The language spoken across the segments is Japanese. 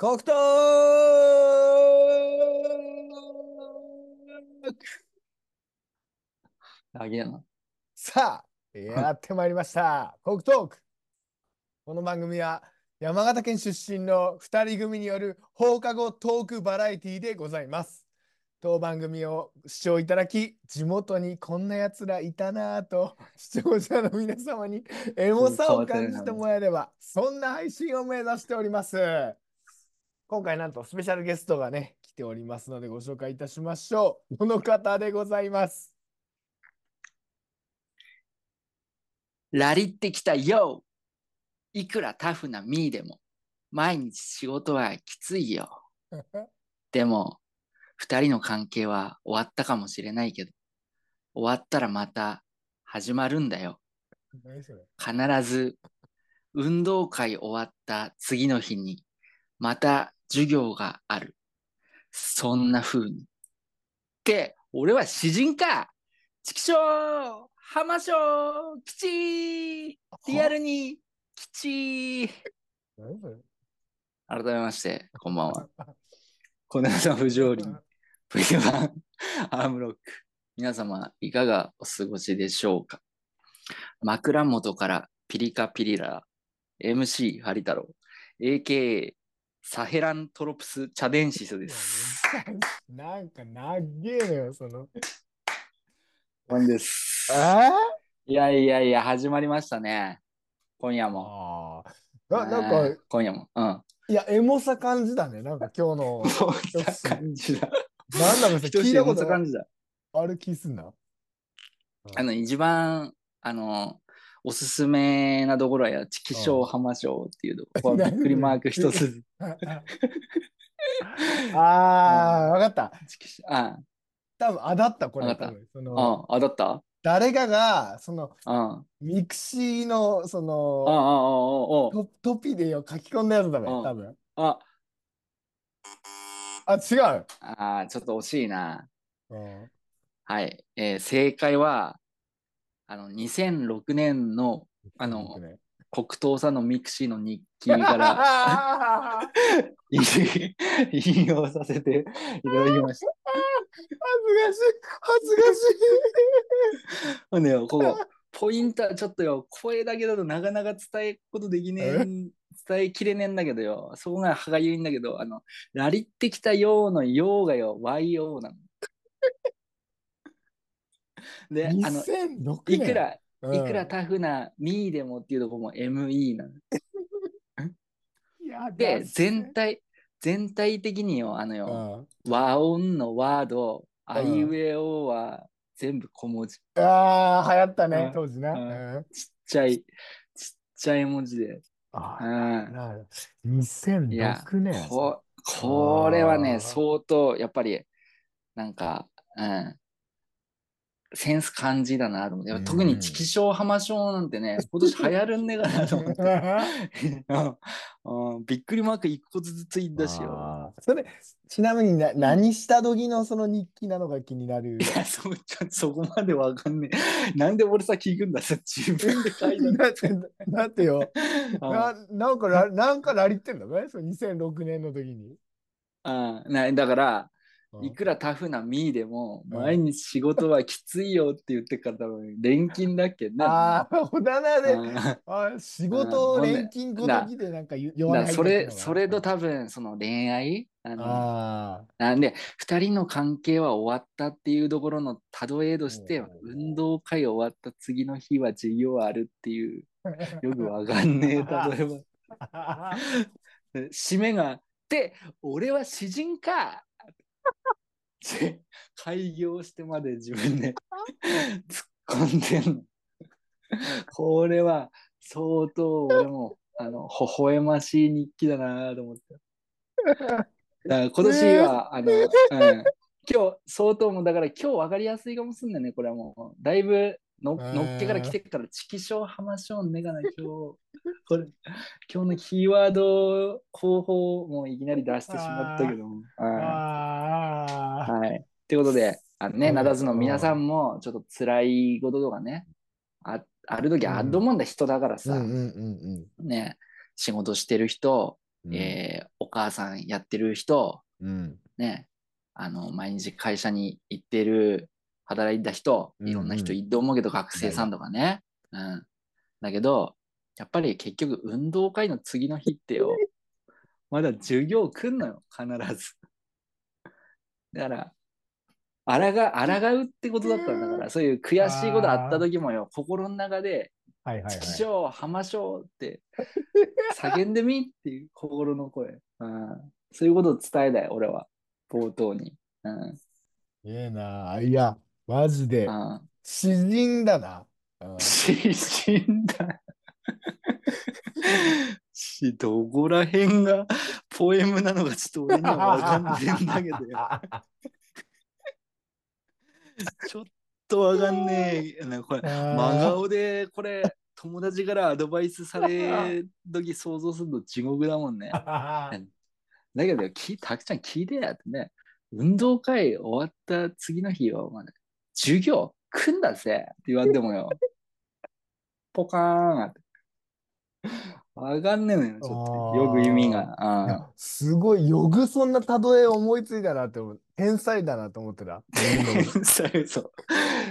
黒糖あげえな。さあ、やってまいりました。黒トーク。この番組は山形県出身の2人組による放課後トークバラエティーでございます。当番組を視聴いただき、地元にこんな奴らいたなぁと、視聴者の皆様にエモさを感じてもらえれば、そんな配信を目指しております。今回なんとスペシャルゲストがね、来ておりますのでご紹介いたしましょう。この方でございます。ラリってきたよいくらタフなミーでも、毎日仕事はきついよ。でも、二人の関係は終わったかもしれないけど、終わったらまた始まるんだよ。必ず、運動会終わった次の日に、また授業がある。そんな風に。って、俺は詩人かチキショー浜ショー吉リアルに吉改めまして、こんばんは。小根さん不条理、V1 アームロック。皆様、いかがお過ごしでしょうか？枕元からピリカピリラ、MC ハリ太郎、AKA サヘラントロプスチャデンシスです。なんか長えのよ、その。なんです。あいやいやいや、始まりましたね。今夜も。あななんか、今夜も。うん。いや、エモさ感じだね。なんか今日の。そうした感じだ。なんだろう、聞いたこと感じだ。ある気すんな。あの、一番、あの、おすすめなところは、チキショー浜ショーっていうと ころ、びっくりマーク一つ。ああ、わかった。チキショーあ多分、あだった、これ。わかったあ、あ、だった？誰かが、その、ミクシーの、そあ、あの、あ、トトピでよ書き込んだやつだね、うん多分。あ、あ、違う。あ、あ、ちょっと惜しいな。うんはい。えー正解は、あの、2006年の、あの黒糖さんのミクシーの日記から引引用させていただきました。恥ずかしい、恥ずかしい。ほんここ、ポイントはちょっとよ、声だけだとなかなか伝えることできねえ伝えきれねえんだけどよ、そこが歯がゆいんだけど、あの、ラリってきたようのようがよ、YO なの。で、あの、2006年いくら、うんいくらタフなミーでもっていうところも ME なの。で、全体、全体的によ、あのうよ、ん和音のワード、あんいうえおは全部小文字。ちっああ、流行ったねうん、当時な。うんうんちゃい、ちっちゃい文字で。ああ、うん。なるいや2006年。ここれはね、相当、やっぱり、なんか、うん、センス感じだなと思って。うん特にチキショー浜ショーなんてね、今年流行るんねえかなと思って。びっくりマーク一個ずつついたしよ。それ、ちなみにな何した時のその日記なのか気になる？い。や、そちょそこまでわかんねえ。なんで俺さ聞くんださ、自分で書いた だって、だってよ、の。ななんかラ、なんかラリってんだね、その2006年の時に。うんうんなだから、うんいくらタフなミーでも、うん。毎日仕事はきついよって言ってっから多分、錬金だっけね。ああ、小棚で、うん。あ仕事うん。錬金ごときでなんかだ弱いからそれ、それと多分、その恋愛あのあなんで、二人の関係は終わったっていうところの例えとして運動会終わった次の日は授業あるっていう、あ。よくわかんねえ 例えば。あ締めが、で、俺は詩人か 開業してまで自分で突っ込んでんの。これは相当俺もあの微笑ましい日記だなと思って。だから今年は、あの、うん、今日相当もうだから今日分かりやすいかもしんないね、これはもう。だいぶのうんのっけから来てから、チキショー、ハマショー、ねがな、今日。これ 今日のキーワード候補もいきなり出してしまったけども。はい。ということで、あのね、うんなだずの皆さんもちょっと辛いこととかね、あある時あると思うんだ、人だからさ、ね、仕事してる人、うんえーお母さんやってる人、うん。ね、あの、毎日会社に行ってる、働いた人、うんいろんな人いると思うけど、学生さんとかね。うん。だけど、やっぱり結局、運動会の次の日ってよ、まだ授業来んのよ、必ず。だから、あらが、あらがうってことだったんだから、そういう悔しいことあった時もよ、心の中で、はいはいはい。チキショー、浜章って叫んでみっていう心の声。うん、そういうことを伝えたい、俺は。冒頭に。うん。いえな。いや、マジでう、ん。詩人だな。うん死んだ。し、どこら辺がポエムなのかちょっと俺にはわかんねえんだけどよ。ちょっとわかんねえ。なこれ、真顔でこれ、友達からアドバイスされる時想像すると地獄だもんね。だけど、きたくちゃん聞いてやってね。運動会終わった次の日よ、まだ授業来んだぜ？って言われてもよ。ポカーンって。わかんねえのよ、ちょっと。よく意味が。すごい、よくそんな例え思いついたなって思う。天才だなと思ってた。そうそう。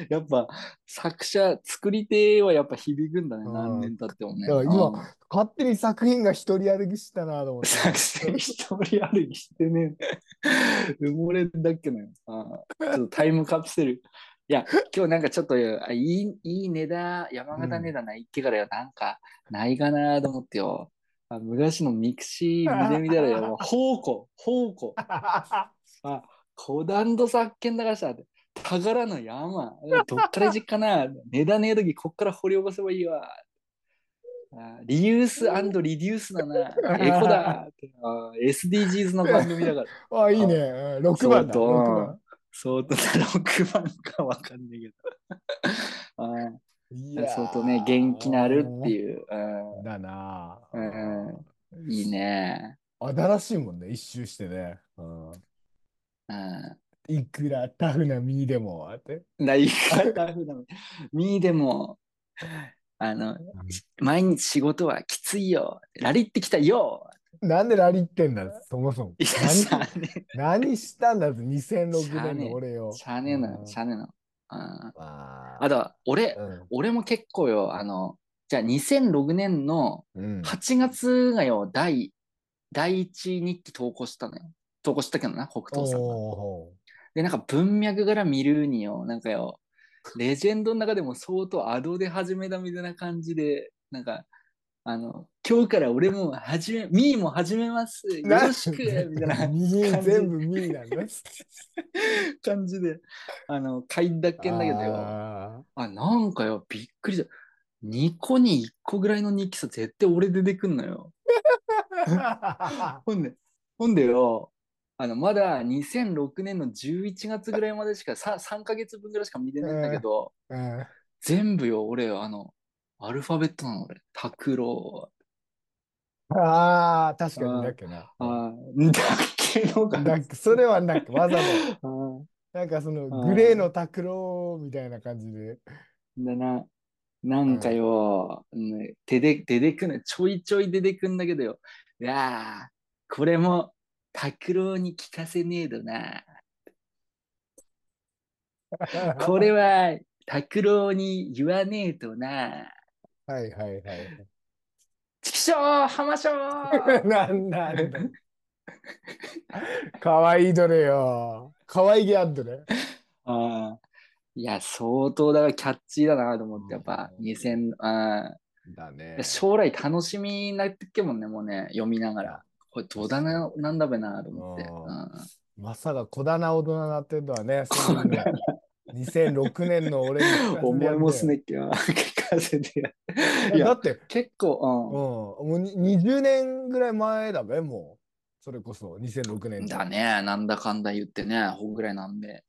やっぱ作者、作り手はやっぱ響くんだね、うん何年経ってもね。今うん勝手に作品が一人歩きしたなと思って。作戦一人歩きしてねえ。埋もれんだっけのよ。ちょっとタイムカプセル。いや、今日なんかちょっとあいいいい値段、山形値段ないってからよ、なんかないかなと思ってよ。あ昔のミクシー見てみたらよ、もう宝庫、宝庫。あ、古壇土作権だからさ、宝の山。どっから実かな？値段ねえ時こっから掘り起こせばいいわ。あリユースリデュースだな。エコだ SDGs の番組だから。あ、いいね。うん6番だ。相当6番。相当な6番かわかんないけど。あ相当ね、元気なるっていう。うだなうぁ。んいいね。新しいもんね、一周してね。うんうんいくらタフな身でもって。ない方ふなの。みーでも、あの、毎日仕事はきついよ。ラリってきたよ。なんでラリってんだ、そもそも。何何したんだって、2006しゃあね年の俺よ。え。しゃあねえのしゃあねえああと、俺、うん俺も結構よ、あの、じゃあ2006年のうん。8月がよ、第、第一日記投稿したのよ。投稿したけどな、北東さんが。おで、なんか文脈から見るによ、なんかよ、レジェンドの中でも相当アドで始めたみたいな感じで、なんか、あの、今日から俺も始め、ミーも始めます。よろしくみたいな右感じ全部右なんだ。感じで、あの、書いたっけんだけどよ。ああ、なんかよ、びっくりした。2個に1個ぐらいの日記さ、絶対俺出てくんのよ。ー ほんで、ほんでよ、あの、まだ2006年の11月ぐらいまでしか、さ3ヶ月分ぐらいしか見てないんだけど、うん全部よ、俺、あの、アルファベットなの、俺。拓郎。あー、確かにだっけな。あーだっけのかな。だっけそれはなんかわざと、あーなんかそのあーグレーの拓郎みたいな感じで。でな、なんかよ、うん出て、出てくんの、ちょいちょい出てくんだけどよ。いやー、これも、拓郎に聞かせねえとな。これは、拓郎に言わねえとな。はいはいはい。チキショー浜ショー なんだあれだ。かわいいどれよ。かわいげあっどれ。あーいや、相当だからキャッチーだなと思って、やっぱうん2000、あだねー将来楽しみになってっけもんね、もうね、読みながら。これどうだな、なんだべなと思って。ううんまさか小棚大人になってるとはね。そんなね2006年の俺に 思いもすねっけど、や。いやだって、結うん、構、もうに20年ぐらい前だべ、もう。それこそ2006うん。年だね、なんだかんだ言ってね、ほんぐらいなんで。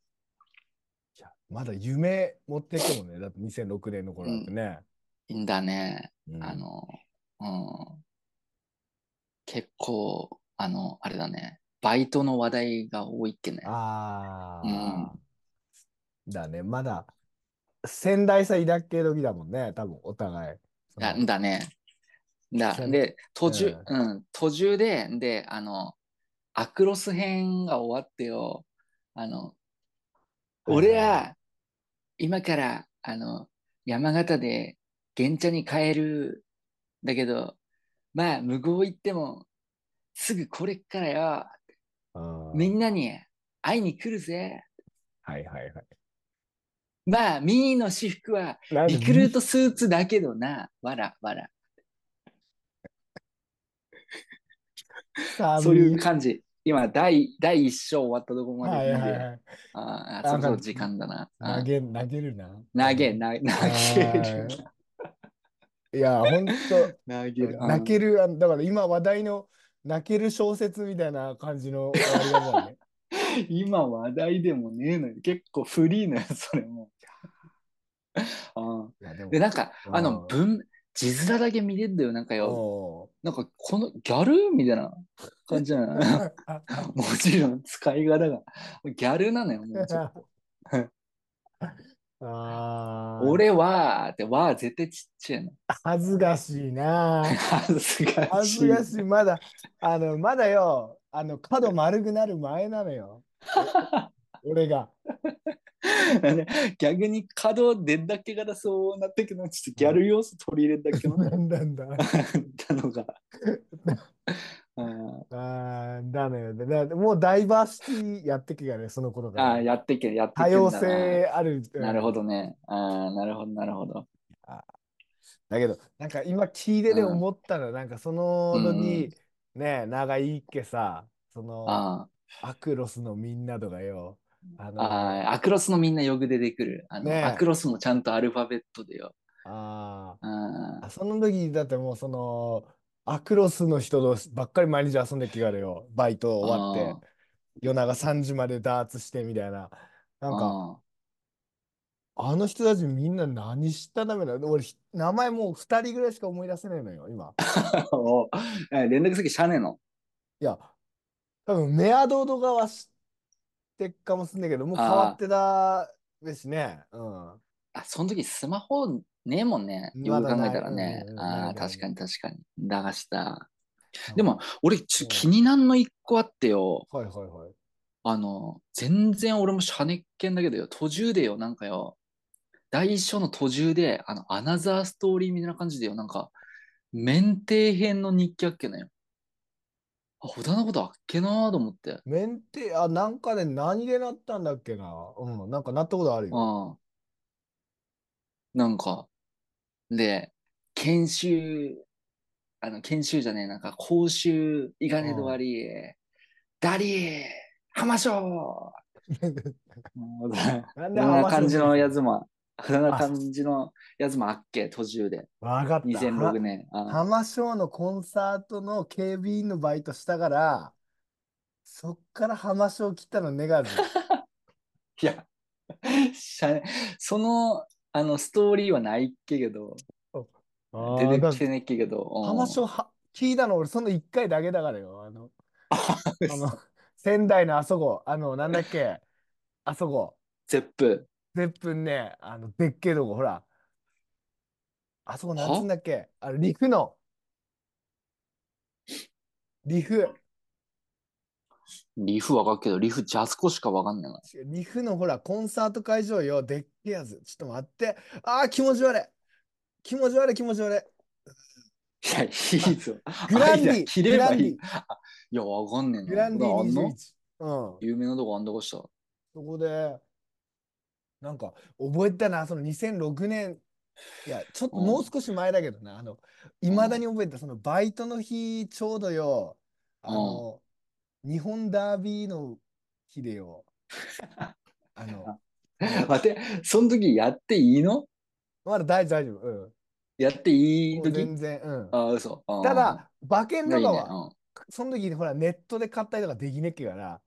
いやまだ夢持ってくもんね。だって2006年の頃だってね。いいんだね。うんあの、うん。結構、あの、あれだね。バイトの話題が多いっけね。ああ、だね。まだ仙台差抱っけ時だもんね。多分お互い。だだね。だで、途中、ううん、途中で、で、あの、アクロス編が終わってよ、あの、はい俺は、今から、あの、山形で玄茶に帰る。だけど、まあ、向こう行っても、すぐこれっからよ、みんなに会いに来るぜ。はいはいはい。まあ、ミーの私服は、リクルートスーツだけどな、わらわら。寒そういう感じ。今、第第一章終わったところまはいで見て、はいはい。ああ、そろそろ時間だな。あ投げ、投げるな。投げ、投げ、投げるな。いや、ほんと、投げる。泣ける、あだから今話題の泣ける小説みたいな感じの終わり方だね。うん今話題でもねえのよ。結構フリーのやつ、それも。あでなんか、あの、うん文、字面だけ見れんだよ。なんかよ、おなんか、このギャルみたいな感じじゃないー もちろん使い方がギャルなのよ、もうちょっと。あー俺は、って、は絶対ちっちゃいの。恥ずかしいな。恥ずかしい。恥ずかしい。まだ、あの、まだよ、あの、角丸くなる前なのよ。俺が。逆に角出んだけからそうなってくの、ちょっとギャル要素取り入れんだけの なんだんだ。たのが。うんあーだのよ。だだもうダイバーシティやってけがね、その頃から。ああ、やってけ、やってけ多様。性ある。なるほどね。ああ、なるほど、なるほど。だけど、なんか今聞いてて思ったの、なんかその時、ね、長いっけさ、そのあアクロスのみんなとかよ。ああのああ、アクロスのみんなよく出てくる。あの、ねえアクロスもちゃんとアルファベットでよ。あーああその時だってもうそのアクロスの人とばっかり毎日遊んできがるよ。バイト終わって、夜中3時までダーツしてみたいな。なんか、あの人たちみんな何したためなの俺、ひ名前もう2人ぐらいしか思い出せないのよ、今。連絡先シャネの？いや、多分メアドとかは知ってっかもしんないけど、もう変わってたですね。うん。あ、その時スマホねえもんね。よく考えたらね。うんうんああ、確かに確かに。流した。でも、俺、ちょうん気になんの一個あってよ。はいはいはい。あの、全然俺もシャネっけんだけどよ。途中でよ、なんかよ。第一章の途中で、あの、アナザーストーリーみたいな感じでよ。なんか、免停編の日記あっけなよ。あ、ほだなことあっけなーと思って。メンテ、あ、なんかね、何でなったんだっけな。うん、なんかなったことあるよ。うん。なんか、で、研修、あの、研修じゃねえ、なんか講習、いがねどわり、ダリー、浜章もうなんそんな感じのやつ。つも、そんな感じのやつもあっけ、途中で。わかった。2006年。あ浜松のコンサートの警備員のバイトしたから、そっから浜松来たのネガず。いや、しゃその、あの、ストーリーはないっけけど、あ出てきてねっけけど。うん浜松は聞いたの俺その1回だけだからよ。あの、ああの仙台のあそこ、あの、なんだっけ、あそこ、ゼップ。絶分ね、あの、でっけえとこ、ほら。あそこ、なんつうんだっけ、あの、リフの、リフ、リフわかるけど、リフジャスコしかわかんないな。リフのほら、コンサート会場よ、でっけえやつ。ちょっと待って。ああ、気持ち悪い。気持ち悪い、気持ち悪い。いや、いいぞ。グランディ、グランディ、。いや、わかんねえな。グランディあんの？21。うん。有名なとこあんだこした。そこで、なんか、覚えてたな、その2006年、いや、ちょっとうん。もう少し前だけどな、あの、いまだに覚えてた、そのバイトの日、ちょうどよ、あの、日本ダービーの日でよ、あの、待って、その時やっていいの？まだ大丈夫、大丈夫、うん。やっていい時？全然、うん。あ、嘘。ただ、馬券とかいいねは、その時にほら、ネットで買ったりとかできねっけから、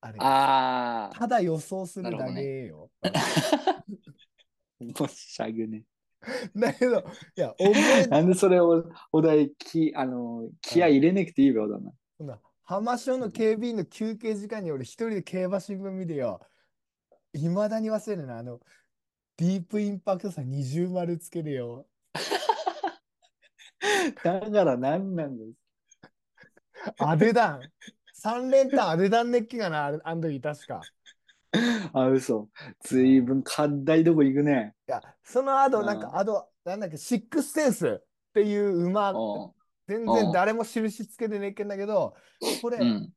あれうん、ああ、ただ予想するだけよ。もうしゃぐね。だけど、いや、覚えなんでそれをお題き、あの、気合い入れなくていいよだな。そんな浜松の警備員の休憩時間に俺一人で競馬新聞見てよ。いまだに忘れないな。あの、ディープインパクトさ20丸つけるよ。だから何なんですアデダン。三連単アデダンネッキがな、あの時確か。あ、嘘。ずいぶん課題どこ行くね。いや、その後、うんなんか、あと、なんだっけ、シックスセンスっていう馬、お全うん然誰も印つけてねえけんだけど、これ、うん。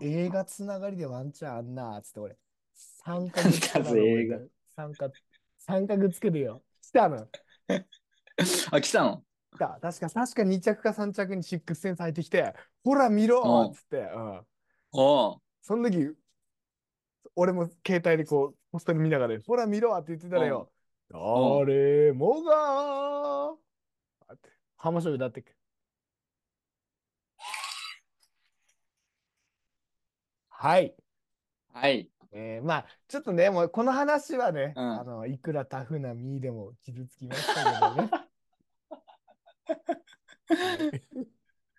映画つながりでワンチャンあんな、つって俺、三角つけて三角、三角つけてよ。来たの。あ、来たの？来た。確か、確か2着か3着にシックスセンス入ってきて、ほら見ろうんつって、うん。その時、俺も携帯でこう、ポストに見ながら、ほら見ろって言ってたらよ、ん誰もが、って浜勝負だって。はい。はい。えーまあ、ちょっとね、もうこの話はね、うんあの、いくらタフなミーでも傷つきましたけどね。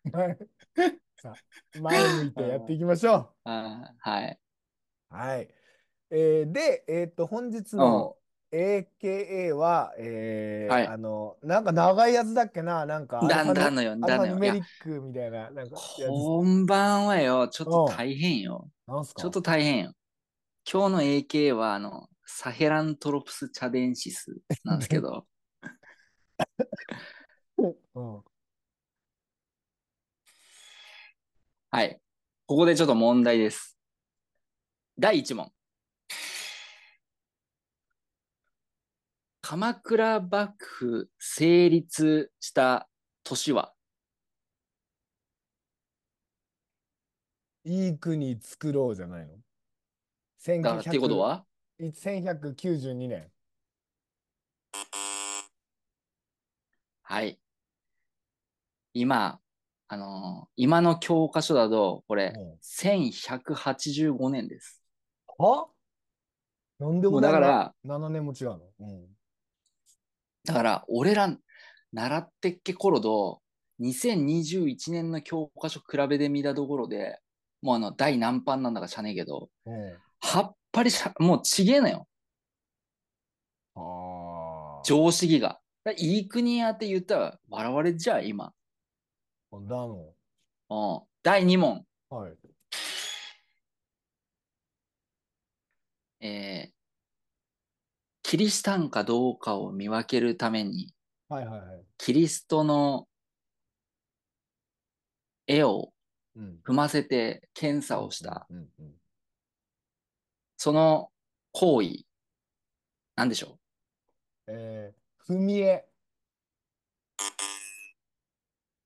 はい さあ前向いてやっていきましょあはい。う。はい。えーで、えっ、と、本日の AKA は、えーはいあの、なんか長いやつだっけな、なんかだんだんのよ、アルだんのメリックみたいな、なんかやつ、こんばんはよ。ちょっと大変よ。なんすか？ちょっと大変よ。今日の AK は、あの、サヘラントロプス・チャデンシスなんですけど、うん。はい。ここでちょっと問題です。第1問。鎌倉幕府成立した年は？いい国作ろうじゃないの？だからってことは ?1192 年。はい。今、あのー今の教科書だと、これ、うん1185年です。は？なんでもだから、7年も違うの？うん。だから、俺ら、習ってっけ頃と、2021年の教科書比べてみたところで、もうあの、第何版なんだかしゃねえけど、うん。はっぱりしゃ、もうちげえのよ、ああ。常識が。だいい国やって言ったら笑われじゃあ、今。だの。うん。第2問。はい。えーキリシタンかどうかを見分けるために、はいはいはい。キリストの絵をうん。踏ませて検査をした、うんうん。その行為、なんでしょえー、踏み絵。う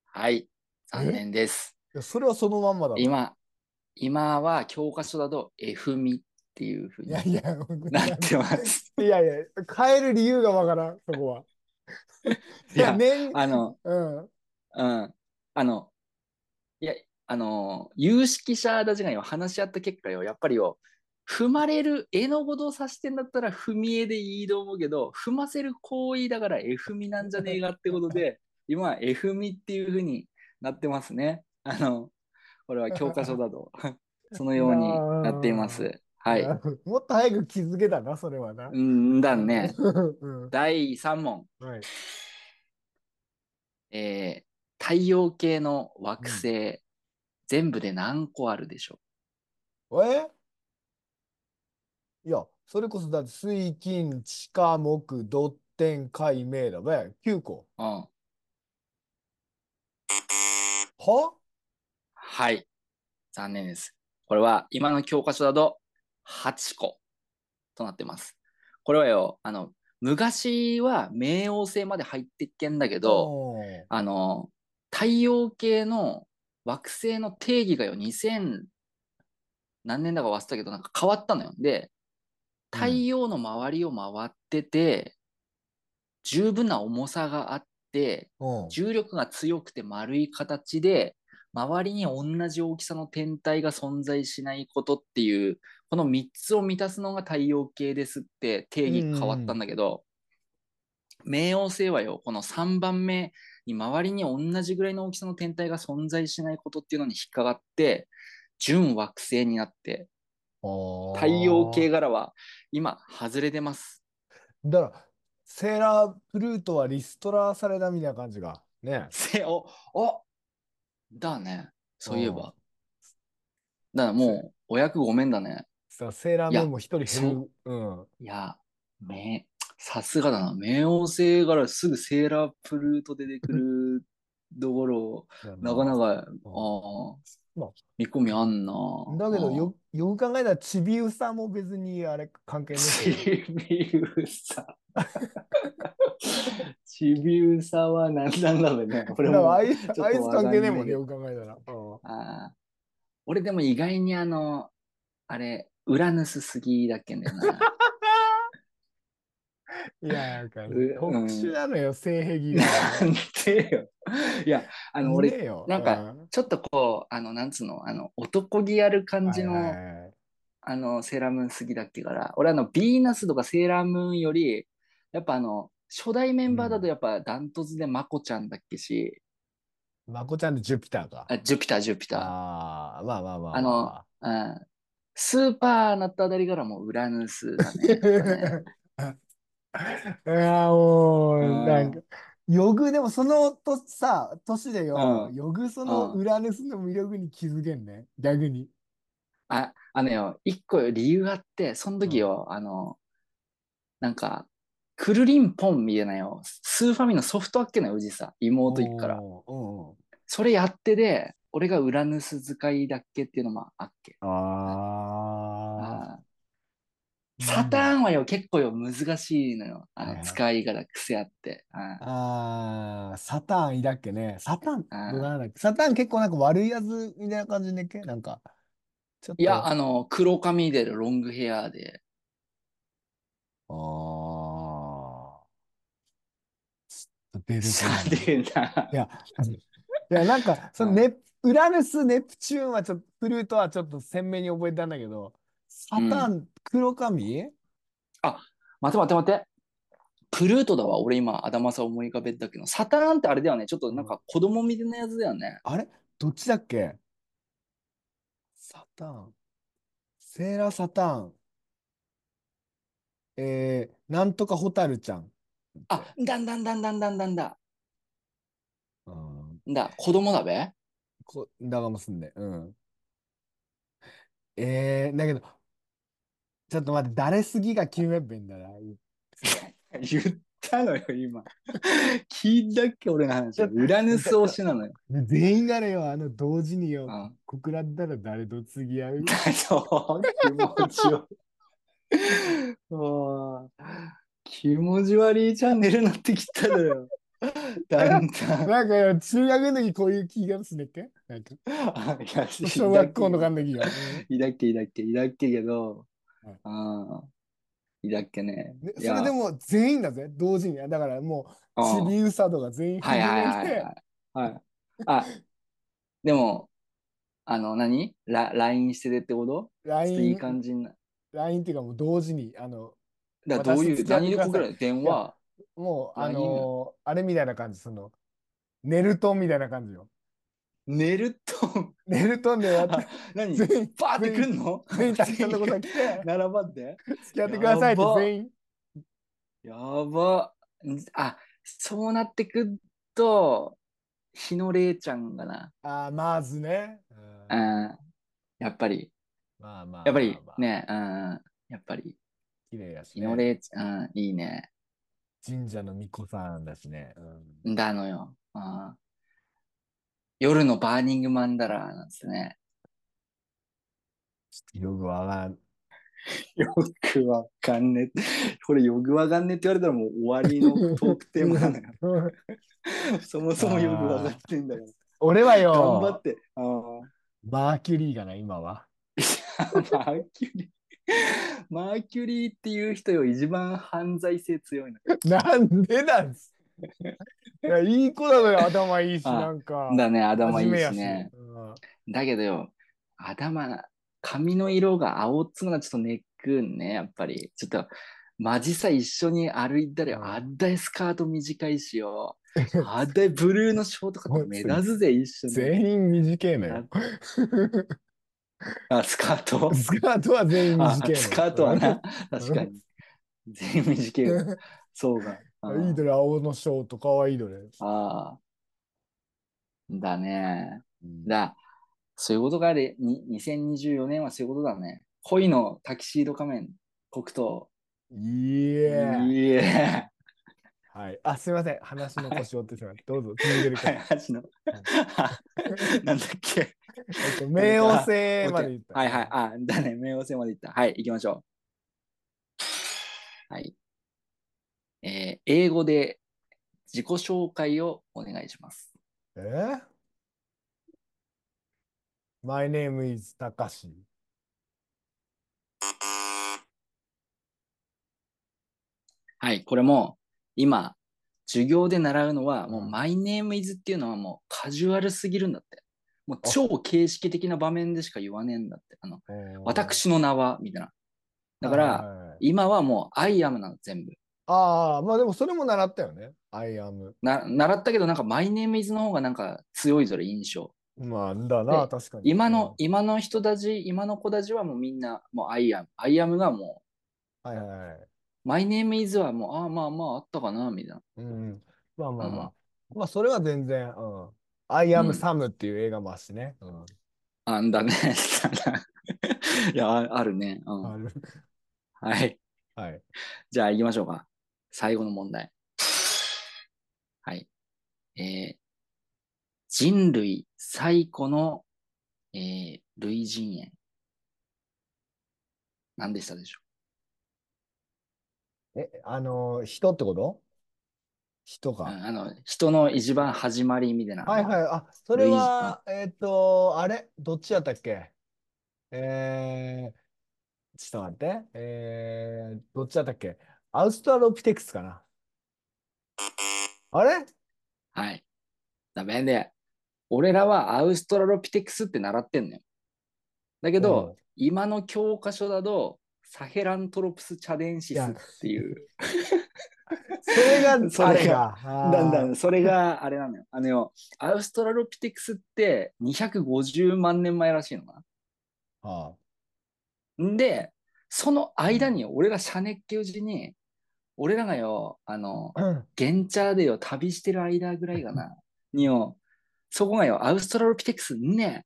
はい。残念です。それはそのまんまだろ。今、今は教科書だと F みっていうふうになってます。いやいや、変える理由がわからん、そこは。いや年、あの、うん。うん。あの、いや、あの、有識者たちがよ、話し合った結果よ、やっぱりよ、踏まれる絵のことを指してんだったら踏み絵でいいと思うけど、踏ませる行為だから F みなんじゃねえかってことで、今は F みっていうふうになってますね。あの、これは教科書だと、そのようになっています。はい。やもっと早く気づけたな、それはな。んだね。うん第3問。はい。えー太陽系の惑星、全部で何個あるでしょえ？いや、それこそだって水金地下木土天海明だべ。9個。ううん。ははい。残念です。これは今の教科書だと8個となってます。これはよ、あの、昔は冥王星まで入ってっけんだけど、あの、太陽系の惑星の定義がよ、2000何年だか忘れたけど、なんか変わったのよ。で、太陽の周りを回ってて、十分な重さがあっ重力が強くて丸い形で、周りに同じ大きさの天体が存在しないことっていう、この3つを満たすのが太陽系ですって定義変わったんだけど、冥王星はよ、この3番目に周りに同じぐらいの大きさの天体が存在しないことっていうのに引っかかって、準惑星になって、太陽系が。柄は今外れてます。だから、セーラープルートはリストラされたみたいな感じが。ね。せお、おだね。そういえうんば。だからもう、お役ごめんだね。さセーラームーンも一人減る。そうん。いや、め、さすがだな。冥王星からすぐセーラープルート出てくるところ、なかなか、ああまあ、見込みあんな。だけどうんよ、よく考えたらちびうさも別にあれ関係ない。ちびうさ。ちびうさは何なんだろうね。これもあいつ関係ねえもんね、よく考えたら。うんあー俺でも意外にあの、あれ、ウラヌスすぎだっけんだよな。いや、なんか、う特殊なのよ、性癖が。なんでよ。いや、あの、俺、なんか、ちょっとこう、あの、なんつうの、あの、男気ある感じの、あの、セーラームーン好きだっけから、俺あの、ビーナスとかセーラームーンより、やっぱあの、初代メンバーだとやっぱダントツでマコちゃんだっけし、まこちゃんとジュピターか。あジュピター、ジュピター。ああ、まあまあまあ、あ。のうん。スーパーなったあたりからもうウラヌスだね。ね。いや、もう、うん。なんか、よぐ、でもそのとさ、年でよ、うん。よぐそのうん。ウラヌスの魅力に気づけんね、逆に。あ、あのよ、一個理由あって、その時よ、あの、なんか、くるりんぽんみたいなよ、スーファミのソフトあっけなよ、うじさ、妹いっから。おーうんうん。それやってで、俺がウラヌス使いだっけっていうのもあっけ。あサターンはよ、結構よ、難しいのよ。あの、はいはい使いが癖あって。あーああ、サターンいだっけね。サターン、どうなんだ？っけサターン結構なんか悪いやつみたいな感じねっけなんか、ちょっと。いや、あの、黒髪でロングヘアで。あーちょっと出るさかなでな。いや、いや、なんか、そのネ、ウラヌス、ネプチューンはちょっと、プルートはちょっと鮮明に覚えたんだけど、サターン、黒髪待て待て待て。プルートだわ。俺今、アダマサ思い浮かべたけど、サターンってあれだよね。ちょっとなんか子供みたいなやつだよね。あれ？どっちだっけ？サターン。セーラーサターン。えー、なんとかホタルちゃん。あ、だんだんだんだんだんだんだ。うん。だ、子供だべこ、だがもすんで。うん。えー、だけど、ちょっと待って、誰すぎが決めっべんだな。言ったのよ、今。聞いたっけ俺の話。ウラヌス推しなのよ。で全員がねよ、あの、同時によ、うん告らったら誰と次合う？気持ちよ。気持ち悪いチャンネルになってきたのよ。だんだん。なんかよ、中学の時こういう気がすんねっけ？なんか、小学校の時が。いだっけいだっけいだっけけど、はいああ、いだっけね。ねいやそれでも全員だぜ、同時に。だからもう、うんチビウサとか全員 はいはいはいはいてはい。はい、あ、でも、あの何、ラ ?LINE しててってこと？ちょっといい LINE、感じにな。LINE っていうかもう同時に、あの、だからどういう、私付き合って何でください告られる？電話？もう、あ LINE のーあれみたいな感じ、その、ネルトンみたいな感じよ。寝ると、ネルトンでやって、何？全員、バーってくんの？全員、たくさんのことが来て、並ばって付き合ってくださいって全員。やば。んあ、そうなってくっと、日野麗ちゃんがな。ああ、まずね。うんうん。やっぱり、まあまあ、やっぱりね、うん。やっぱり、綺麗やし日野ね。麗ちゃん、いいね。神社の巫女さんだしね。うんだのよ。うん。夜のバーニングマンダラーなんですね。よくわかん。よくわかんねえ。これよくわかんねえって言われたらもう終わりのトークテーマなのよ。そもそもよくわかってんだから。俺は頑張よっ、て。あーマーキュリーがな、今は。マーキュリー。マーキュリーっていう人よ、一番犯罪性強いの。なんでなんすいや、いい子だよ、頭いいし、あなんか。だね、頭いいしね。うんだけどよ、頭、髪の色が青っつうのはちょっとネックんね、やっぱり。ちょっと、マジさ一緒に歩いたらよ、うんあっだいスカート短いしよ。あっだいブルーのショートカット目立つぜ、一緒に。全員短いのよ。あ、スカート？スカートは全員あ短い。スカートはな、確かに。全員短いよ。そうか。あいいどれ、青のショート、かわいいどれ。あだね。うんだ、そういうことがあれ、に2024年はそういうことだね。恋のタキシード仮面、黒糖。いえ。いえ。はい。あ、すみません。話の腰折ってしまって。どうぞ、続けてくはい、ださい。橋の。なんだっけ。えっと冥王星まで行った。はいはい。あ、だね。冥王星まで行った。はい、行きましょう。はい。えー英語で自己紹介をお願いします。えー ?My name is たかし。はい、これも今、授業で習うのは、もううん My name is っていうのはもうカジュアルすぎるんだって。もう超形式的な場面でしか言わねえんだって。あの私の名は、みたいな。だから、今はもう I am なの、全部。ああ、まあでもそれも習ったよね。I am。な習ったけど、なんか My name is の方がなんか強いぞれ、印象。まあ、だな、で確かに。今の、今の人たち、今の子たちはもうみんな、もう I am。I am がもうん。はいはいはい。う、My name is はもう、ああ、まあまああったかな、みたいな。うん。まあまあまあ。うんまあ、それは全然、うん。I am うん Sam っていう映画もあるしね。うん。あんだね。いや、ああるね。うんある。はい。はい。じゃあ行きましょうか。最後の問題。はい。えー人類最古の、えー類人猿。何でしたでしょえ、あの、人ってこと？人う、か。うんあの人の一番始まりみたいな。はいはい。あ、それは、えっと、あれ？どっちやったっけ？えー、ちょっと待って。えー、どっちやったっけ？アウストラロピテクスかなあれ？はい。ダメで、俺らはアウストラロピテクスって習ってんのよ。だけど、うん今の教科書だと、サヘラントロプス・チャデンシスっていう。それが、それがだんだん、それがあれなのよ。あのよ、アウストラロピテクスって250万年前らしいのかあな。んで、その間に俺らシャネッケうちに、俺らがよ、あの、あゲンチャーでよ、旅してる間ぐらいかな。によ、そこがよ、アウストラロピテクスね、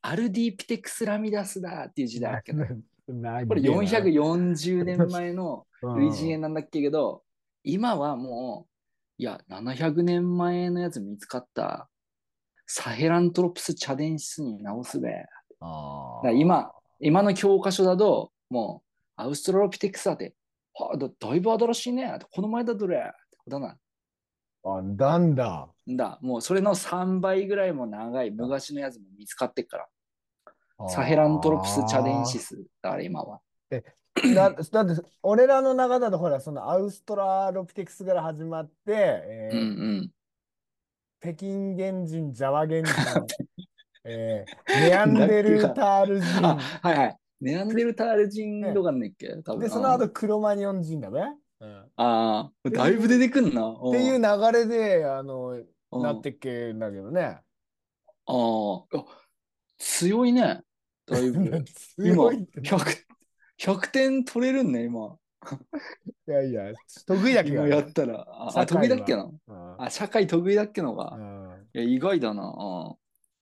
アルディピテクスラミダスだっていう時代だっけど、これ440年前の類人猿なんだっけど、今はもう、いや、700年前のやつ見つかった、サヘラントロプス・チャデンシスに直すべ。今、今の教科書だと、もう、アウストラロピテクスだって、はあ、だだいぶ新しいね。この前だどれ？ってことだあ、なんだ。んだ。もうそれの3倍ぐらいも長い昔のやつも見つかってっから。サヘラントロプス・チャデンシス。スだから今は。だだって、俺らの中だと、ほら、そのアウストラロピテクスから始まって、えーうんうん。北京原人、ジャワ原人、えーネアンデルタール人、あ、はいはい。ネアンデルタール人とかねっけ、多分。で、その後クロマニオン人だべ、うんっああ、だいぶ出てくんな。っていう流れで、あの、うんなってっけんだけどね。ああ、あ強いね。だいぶ。今 強いって。100、100点取れるんね、今。いやいや、得意だけどね。今やったら。あ得意だっけな？うんあ、社会得意だっけのか。うんいや、意外だな。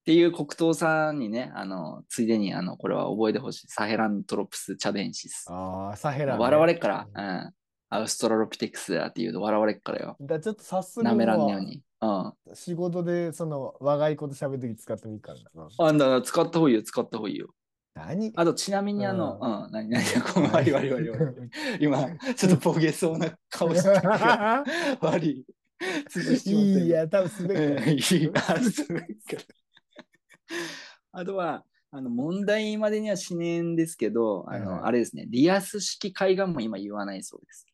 うんっていう黒糖さんにね、あの、ついでに、あの、これは覚えてほしい。サヘラントロプス・チャデンシス。ああ、サヘラ、ね。笑われっから、うん。アウストラロピテクスだって言うと笑われっからよ。だちょっと早速なめらんねように。うん。仕事でその若い子と喋るとき使ってもいいからな。あんだ、使った方がいいよ、使った方がいいよ。何？あと、ちなみにあの、ううん、何、何、ごめん、割り割り割り。今、ちょっとボケそうな顔してたから、割り。潰してもらっていいや、多分滑うんる。いいあそうか あとは、あの問題までにはしねえんですけど、あの、はいはいあれですね、リアス式海岸も今言わないそうです。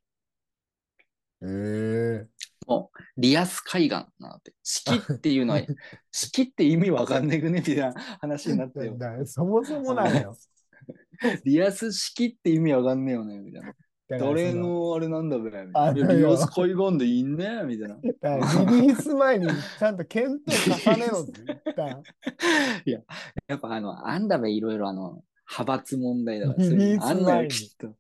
えリアス海岸なので、式っていうのは、式って意味わかんねえくねみたいな話になったよ。だそもそもなんよ。リアス式って意味わかんねえよねみたいな。だから誰そのあれなんだべみたいあな。いやリアス海岸でいいねみたいな。リリース前にちゃんと検討重ねろって言った。いや、やっぱあの、あんだべいろいろあの、派閥問題だから、リそういうリースのあんのよ、きっと。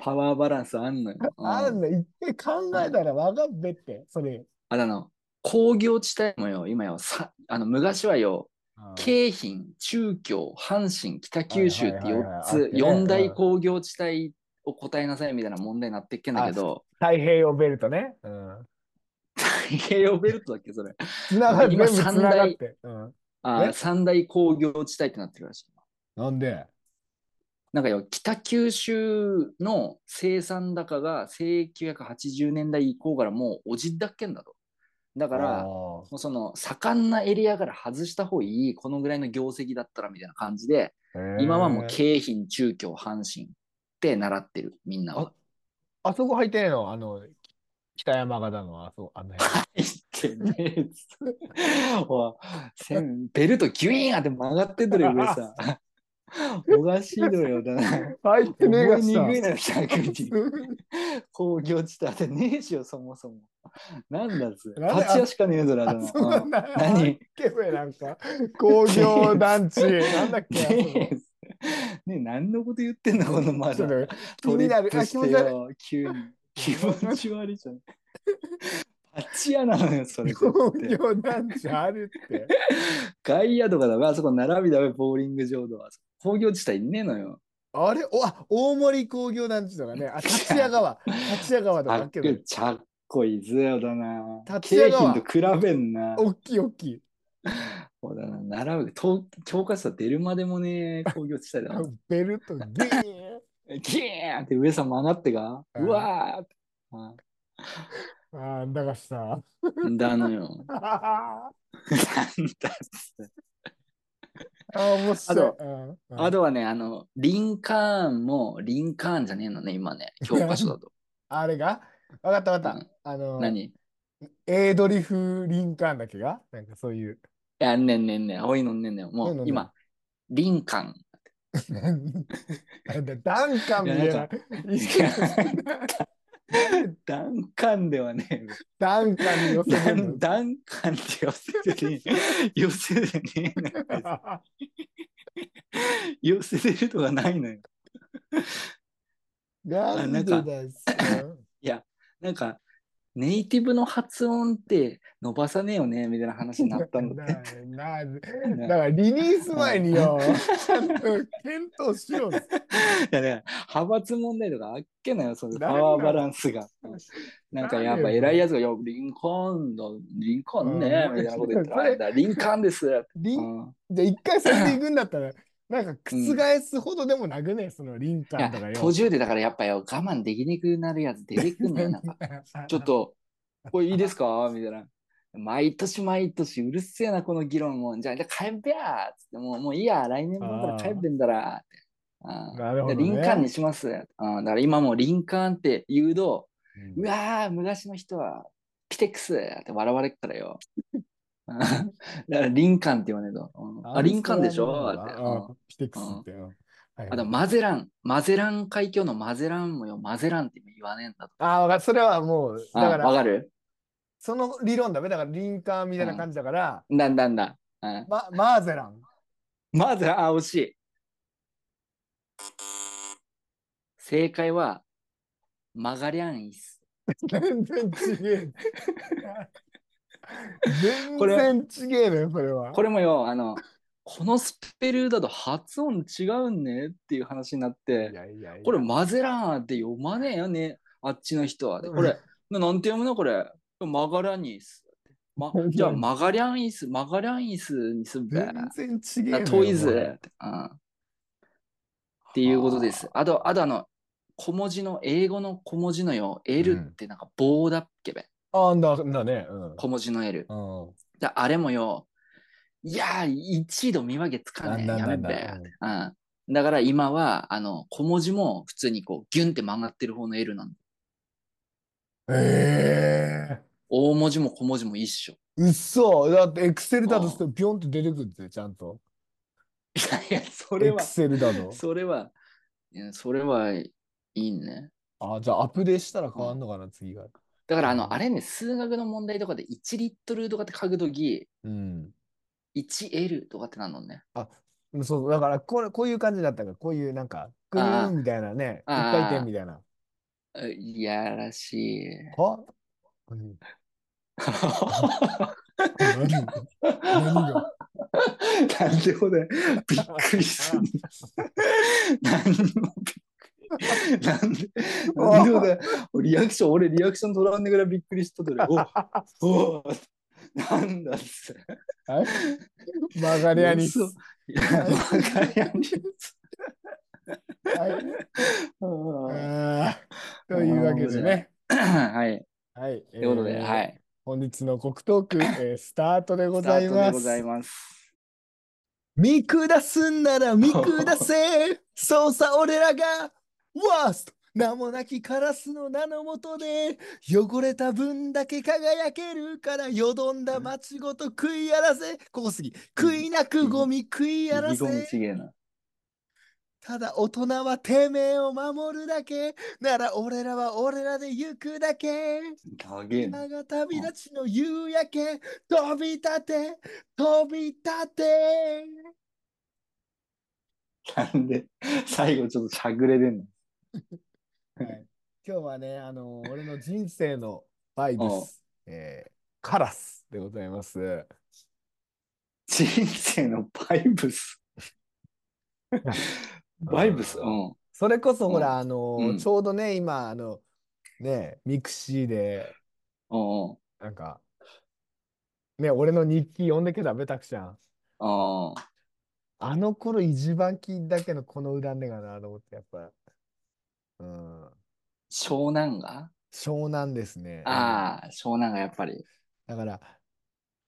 パワーバランスあんのよ。うんあんの、一回考えたらわかんべって、それ。あだの、工業地帯もよ、今よ、さあの昔はよ、うん京浜、中京、阪神、北九州って4はいはいはいはいあっつ、てね4大工業地帯を答えなさいみたいな問題になってっけんだけど、太平洋ベルトね。うん。太平洋ベルトだっけ、それ。つながって、今全部つながって。うん。え？あー三大工業地帯ってなってるらしい。なんで？なんかよ、北九州の生産高が1980年代以降からもうおじだっけんだと。だから、あもうその盛んなエリアから外した方がいい、このぐらいの業績だったらみたいな感じで、ー今はもう京浜、中京、阪神って習ってる、みんなは。あそこ入ってねえの？あの、北山形の、あそあの辺。入ってねえっつおいせんベルトギュイーンって曲がってんだよ、上さ。おかしいのよ、だな。入ってねえが覚えにくいさ。のよ、逆に。工業地帯ってねえしよ、そもそも。なんだぜ。なんで立ち屋しかねえぞ、だな。あそこうんな、何？ケフェなんか、工業団地。なんだっけ ね何のこと言ってんの、このまだ。と気になる。あ、気持ち悪い。よ、急に。気持ち悪いじゃん。立ち屋なのよ、それ。工絶対業団地あるって。外野とかだめ、あそこ並びだめ、ボーリング場とか。工業地帯いねえのよ。あれ？おあ大森工業団地とかね。あ、立屋川。立屋川とかあっけど。ちゃっこいいずよだな。立屋川京浜と比べんな。大きい大きい。そうだな、並ぶ。東教科書出るまでもね、工業地帯だな。ベルトギーン。ギーンって上さん曲がってが、うわー。ああーだからさ。だのよ。あ なんだっつって。ー面白い。あとはね、あの、リンカーンも、リンカーンじゃねえのね、今ね、教科書だと。あれが？わかったわかっうんた。あの、何？いエイドリフ・リンカーンだっけが？なんかそういう。や、ねんねんねん、青いのんねんねん。もそう今、リンカーン。なんだダンカンみたいな。ダンカンではねえ。ダンカンに寄せダるンダンカンって寄せてねえ。寄せてね。寄せてるとかないのよ。なんでだよ。いや、なんか、ネイティブの発音って伸ばさねえよね、みたいな話になったんだだからリリース前によ、ちゃんと検討しようぜ。いやね、派閥問題とかあっけなよ、そのパワーバランスが。なんかやっぱ偉いやつが、よ、リンコーンだ、リンコーンね、うんみたいなこと言ってそれあだリンカーンです。リンうんじゃあ一回それで行くんだったら、なんか覆すほどでもなくね、そのリンカーンとかよ。途中でだからやっぱよ、我慢できにくくなるやつ出てくんのよ。なんかちょっと、これいいですか？みたいな。毎年毎年うるせえな、この議論も。じゃあ、じゃあ帰っべやつって、もうもういいや、来年もから帰ってんだら。あーなるほどねでリンカーンにします。あーだから今もうリンカーンって言うと、うんうわー、昔の人はピテックスって笑われっからよ。あ ーだからリンカーンって言わねえと。うんあ、リンカーンでしょ？っあピテックスって。うんはいあと、マゼラン。マゼラン海峡のマゼランもよ、マゼランって言わねえんだと。あ、わかるそれはもう、だあから、わかる？その理論だべ。だから、リンカーンみたいな感じだから、だんだんだ。うんま、マーゼラン。まず、あ、惜しい。正解は、マガリャンイス。全然違え。これ全然違えのよ、それは。これもよ、あの、このスペルだと発音違うんねっていう話になっいて、やいやいやこれマゼランって読まねえよね、あっちの人は。でこれ、ななんて読むのこれ？マガリャンイス。ま、じゃあ、マガリャンイス、マガリャンイスにすんべ。全然違えのよ。トイズ。うんっていうことです。あと、あとあの、小文字の、英語の小文字のよ、L ってなんか棒だっけべ。あんだ、だね。うん。小文字の L。うんであれもよ、いやー、一度見分けつかねえ。やめべ。なんだうん。だから今は、あの、小文字も普通にこう、ギュンって曲がってる方の L なの。ええ大文字も小文字も一緒。うっそだってエクセルだとするとピョンって出てくるんですよ、ちゃんと。いやいや、それはエク、セルだと。それは、それはいいね。あ、じゃあアップデートしたら変わんのかな、次が。だから、あうんの、あれね、数学の問題とかで1リットルとかって書くとき、うん。1L とかってなんのね。そう、だからこれ、こういう感じだったから、こういうなんか、グルーンみたいなね、一回転みたいな。あいやらしい。は、うん 何が？何が？なんで俺、びっくりする。なんでもびっ。なんで、なんで俺、リアクション、俺リアクション取らんねぐらいびっくりしたで、お おなんだっつって。マガリアニス。マガリアニス。はい、というわけでね。ーはい。はい。とということで、はい。本日の国トーク、えースタートでごスタートでざいます。ございます。見下すんなら見下せそうさ俺らがワースト名もなきカラスの名のもとで汚れた分だけ輝けるからよどんだ街ごと食い荒らせ。ここすぎ。食いなくゴミ食い荒らせ。ちげえな。ただ大人はてめえを守るだけ。なら俺らは俺らで行くだけ。長が旅立ちの夕焼け。飛び立て。飛び立て。なんで、最後ちょっとしゃぐれでんの？はい、今日はね、あの俺の人生のバイブス、えーカラスでございます。人生の バイブス？バイブス？うん。それこそほうんら、あのうんちょうどね、今、あの、ね、ミクシーで、うんうん。なんか、ね、俺の日記読んでけダメたくちゃん。ああの頃一番聞いたけど、この歌んねがなと思って、やっぱ、うん、湘南が？湘南ですね。ああ、湘南がやっぱり。だから、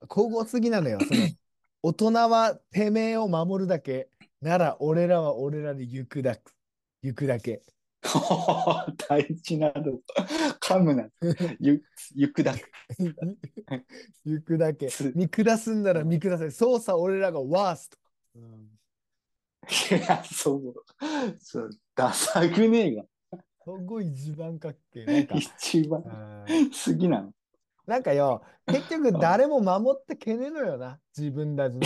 高校すぎなのよ。その 大人はてめえを守るだけ。なら俺らは俺らで行くだけ。行くだけ。大事なの。噛むな。ゆ、ゆくだけ。行くだけ つ。見下すんなら見下せ。そうさ、俺らがワースト。うんいや、そう。そう、ダサくねえが。そこ一番かっけえ。なんか、一番うん好きなの。なんかよ、結局誰も守ってけねえのよな。自分たちの。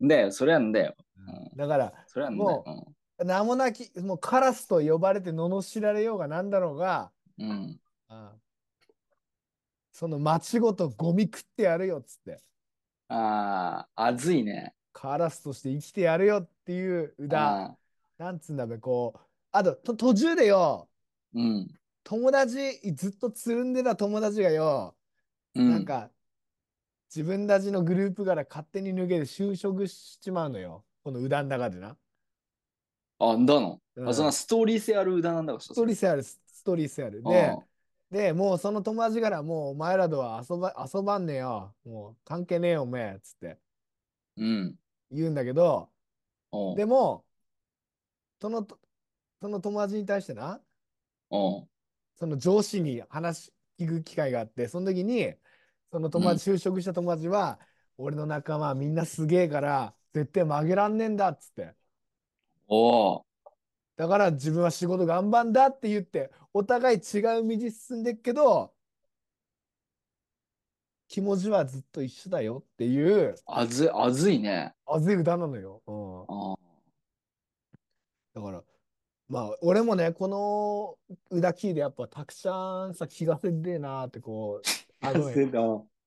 だよ、それなんだよ。だから、それなんだよ。名もなき、もうカラスと呼ばれて罵られようがなんだろうが、うん。うん。ああその町ごとゴミ食ってやるよっつってああ、あずいね。カラスとして生きてやるよっていう歌あなんつうんだべこうあとと途中でよーうん。友達ずっとつるんでた友達がよ、うん。なんか自分たちのグループから勝手に抜けて就職しちまうのよこの歌の中でな、あ、だの？うんあ、そんなストーリー性ある歌なんだから。ストーリー性あるストーリー性あるででもうその友達からもうお前らとは遊ば遊ばんねえよもう関係ねえよおめえっつってうん。言うんだけどでも、そのと、その友達に対してな、おうその上司に話聞く機会があって、その時に、その友達、就職した友達は、俺の仲間はみんなすげえから、絶対曲げらんねえんだっつって。おうだから自分は仕事頑張んだって言って、お互い違う道進んでっけど、気持ちはずっと一緒だよっていう、あず、あずいね。あずい歌なのよ。うんあだから、まあ、俺もね、この歌聞いて、やっぱ、たくさんさ、気がせんでえなーって、こう、あごめ んだ。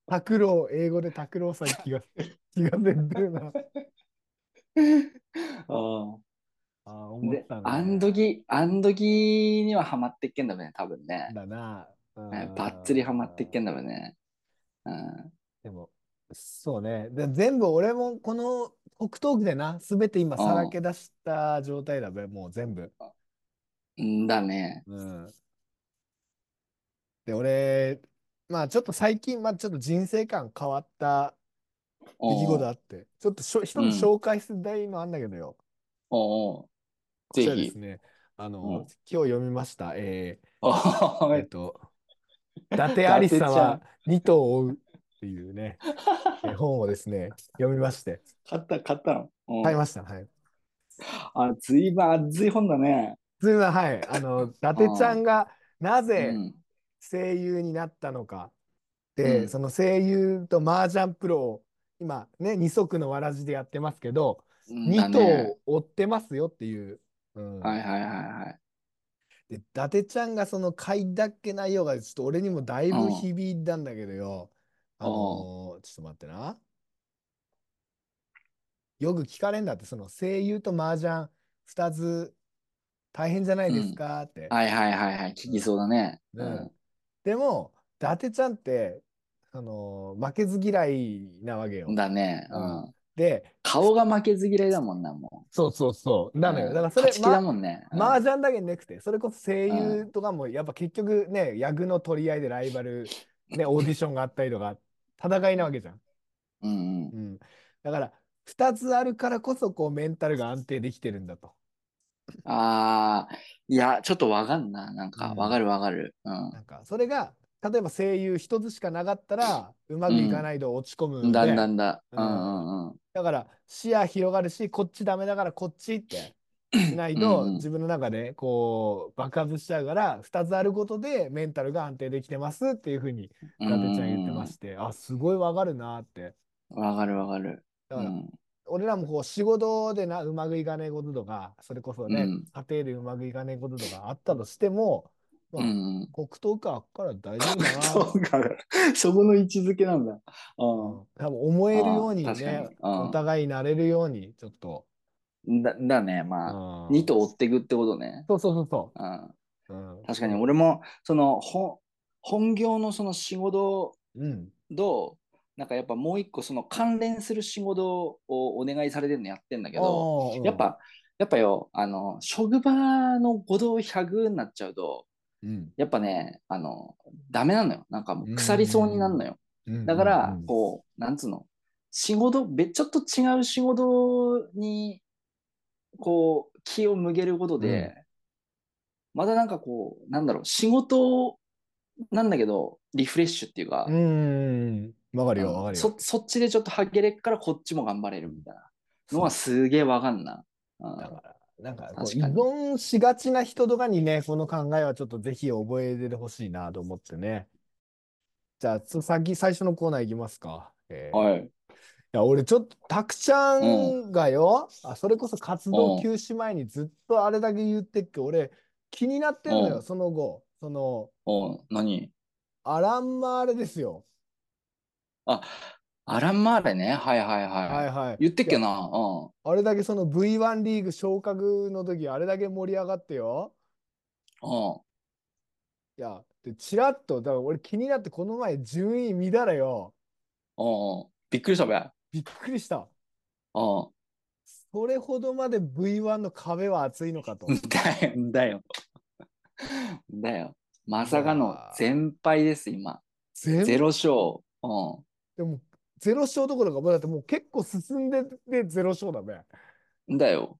拓郎、英語で拓郎さん気が、気がせんでえな。あああ、思っでた、ね。あん時、あん時にはハマってっけんだね、多分ね。だな。ばっつりハマってっけんだべね。うん。でも、そうね。で全部俺もこの北東区でな、すべて今さらけ出した状態だべ、もう全部。んだね。うん。で、俺、まあちょっと最近、まあちょっと人生観変わった出来事あって、ちょっとしょ一つうん紹介するたいのあんだけどよ。おうおうこちぜひらです。ね、あの、うん今日読みました。えおーえっいと、伊達ありさは二頭を追うっていうね、え本をですね、読みまして、買った、買ったの。うん買いました。はい。あ、ずいぶん熱い本だね。それは、はい、あの、伊達ちゃんがなうぜん。声優になったのか。で、うんその声優と麻雀プロを今ね、二足のわらじでやってますけど、うん二頭だねを追ってますよっていう。うんはいはいはいはい。で、伊達ちゃんがその書いたっけ内容がちょっと俺にもだいぶ響いたんだけどよ。あのーちょっと待ってな。よく聞かれんだって、その声優と麻雀2つ大変じゃないですかって。はいはいはいはい。聞きそうだね。ううんん。でも、伊達ちゃんって、あのー負けず嫌いなわけよ。だね。ううんん。で、顔が負けず嫌いだもんな、もそうそうそう。う。なのよ。うんだからそれ、勝だもんね。うん麻雀だけなくて、それこそ声優とかも、やっぱ結局ね、役の取り合いでライバル、ね、オーディションがあったりとか、戦いなわけじゃん。うんうん。うん。だから、2つあるからこそ、こう、メンタルが安定できてるんだと。ああ、いや、ちょっとわかんな。なんか、うんわかるわかる。うん。なんか、それが、例えば声優1つしかなかったら、うまくいかないと落ち込むんで、だんだんだ。ううんんうんうん。だから視野広がるしこっちダメだからこっちってし ないと自分の中でこう爆発しちゃうから2つあることでメンタルが安定できてますっていうふうに伊達ちゃん言ってましてあすごいわかるなってわかるわかる。だからうん。俺らもこう仕事でなうまくいかないこととかそれこそね、うん家庭でうまくいかないこととかあったとしても、まあうんうん。黒糖かあっから大丈夫かな そこの位置づけなんだ。うんう多分思えるようにねお互いなれるようにちょっと、ん。だだね。まあ、うん二と追っていくってことね。そうそうそうそうん。う、うん、確かに俺も、その、本本業のその仕事うんと、なんかやっぱもう一個その関連する仕事をお願いされてるのやってんだけど、あーやっ、ぱ、やっぱよ、あの、職場の五道100になっちゃうと、うんやっぱね、あの、ダメなのよ。なんかもう腐りそうになるのよ。うんだからうん、こう、なんつうの、仕事、べちょっと違う仕事に、こう、気を向けることで、まだなんかこう、なんだろう、仕事なんだけど、リフレッシュっていうか、うん、うんわかるよ、うんわかるよ。そそっちでちょっとはげれっからこっちも頑張れるみたいなのはすげえわかんな。うんだから、なんかこう依存しがちな人とかにね、この考えはちょっとぜひ覚えてほしいなと思ってね。じゃあ、つ先、最初のコーナーいきますか。えーいはい。や、俺ちょっと、たくちゃんがよ、あ、それこそ活動休止前にずっとあれだけ言ってっけど、俺、気になってんのよ、うんその後。その、お何？アランマーレですよ。あ、アランマーレね。はいはいはい。はいはい。言ってっけな。うん。あれだけその V1 リーグ昇格の時、あれだけ盛り上がってよ。うん。いや、で、ちらっと、だから俺気になって、この前順位見たらよ、うんうん。びっくりしたべ。びっくりした。うん。それほどまで V1 の壁は厚いのかと。だよ、だよ。だよ。まさかの全敗です、今。全ゼロ勝。うでも、ゼロ勝どころか、もうだってもう結構進んでてゼロ勝だべ。ん。だよ。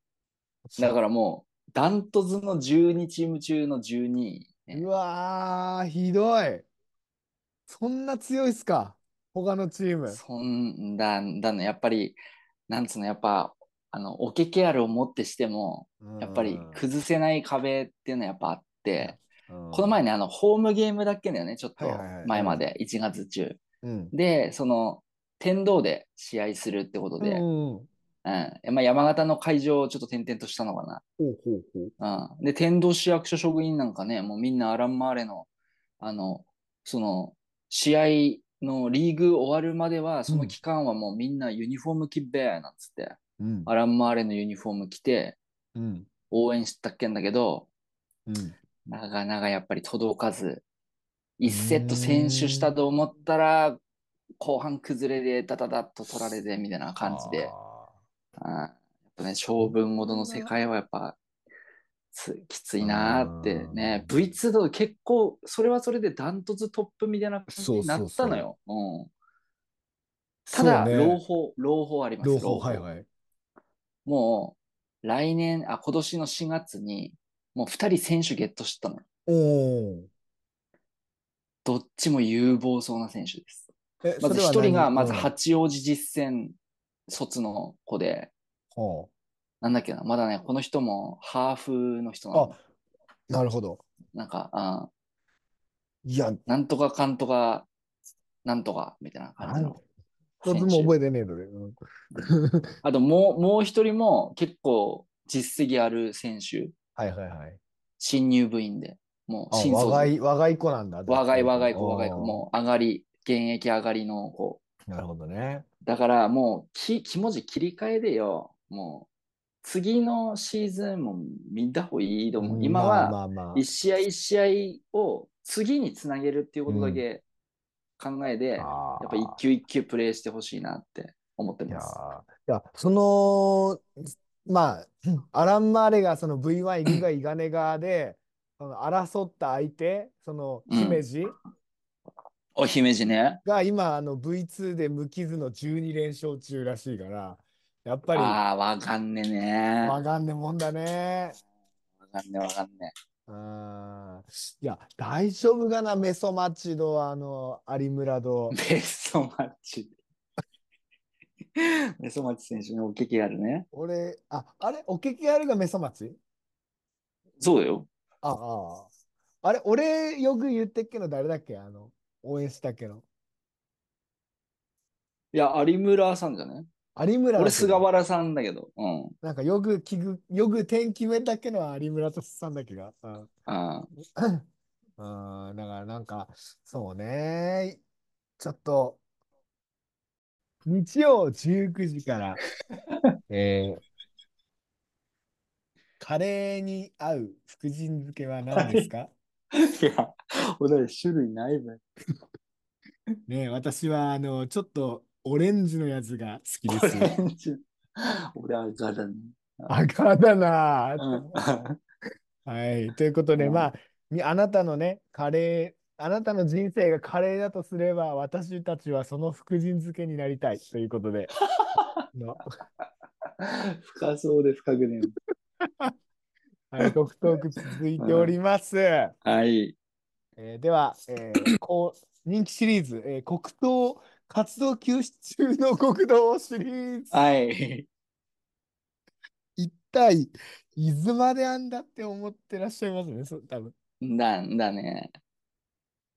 だからもう、ダントツの12チーム中の12位、ねうわー、ひどい。そんな強いっすか他のチーム。そんだ、だね、やっぱり、なんつうの、やっぱ、あの、オケケアルをもってしても、やっぱり崩せない壁っていうのはやっぱあって、うん、この前ね、あの、ホームゲームだっけだよね、ちょっと前まで、1月中。うん、で、その、天童で試合するってことで、ううん。ん、まあ、山形の会場をちょっと転々としたのかほうほうほう。な。うん。で、天童市役所職員なんかね、もうみんなアランマーレの、あの、その、試合のリーグ終わるまでは、その期間はもうみんなユニフォーム着っべーなんつって、うん、アランマーレのユニフォーム着てうん、応援したっけんだけど、うん。なかなかやっぱり届かず、1セット先取したと思ったら、後半崩れでダダダッと取られてみたいな感じで、あやっぱね、勝負ごとの世界はやっぱつきついなーってね、うん V2 だと結構、それはそれでダントツトップみたいな感じになったのよ。うんただ、ね朗報、朗報あります。朗報、はいはい。もう、来年、あ、今年の4月に、もう2人選手ゲットしたのよ。おお。どっちも有望そうな選手です。えまず1それは何？人が、まずうん八王子実践卒の子で、ほなんだっけな、まだね、この人もハーフの人なの。うなるほど。なんか、あいや、なんとかかんとか、なんとか、みたいな感じの一つも覚えてねえので。うん あともう、もう一人も結構実績ある選手、はいはいはい。新入部員で、もうあ新卒若い、若い子なんだ。若い若い子、若い子、う。もう上がり現役上がりの子。なるほどね。だからもうき気持ち切り替えでよ。もう次のシーズンも見た方がいいと思う。今まあはまあまあ一試合一試合を次につなげるっていうことだけ考えで、やっあーぱ一球一球プレーしてほしいなって思っていやます。ーいや、その、まあ、アラン・マーレがその V1 イグガイガネガーで、その争った相手、そのうん姫路お姫路ね。が今、あの V2 で無傷の12連勝中らしいから、やっぱりああ、わかんねえね。わかんねえもんだね。わかんねえわかんねあーいや、大丈夫かな、メソマチド、あの、有村とえ。。ベストマッチ。ベストマッチ選手のおけきあるね。俺、あ、あれ、おけけあるがメソマチ？そうよ。ああ。あれ、俺よく言ってっけど、誰だっけ？あの、応援したっけど。いや、有村さんじゃない？有村だ俺、菅原さんだけど。うん。なんかよく聞く、よく点決めたっけのは有村とさんだっけが。うんあ うん、だからなんか、そうね。ちょっと、日曜19時から、えー、カレーに合う福神漬けは何ですか？いや、俺、種類ないべ。ねえ私は、あの、ちょっとオレンジのやつが好きでオす。レンジ。俺、赤だね。赤だな。はい。ということで、うんまあ、みあなたのね、カレー、あなたの人生がカレーだとすれば、私たちはその福神漬けになりたいということで。の深そうで深くね はい、国トーク続いております。え。はい。えーでは、えーこう人気シリーズ、えー黒糖活動休止中の国道シリーズ。はい。一体、いつまであんだって思ってらっしゃいますね、そう多分。だ、だね。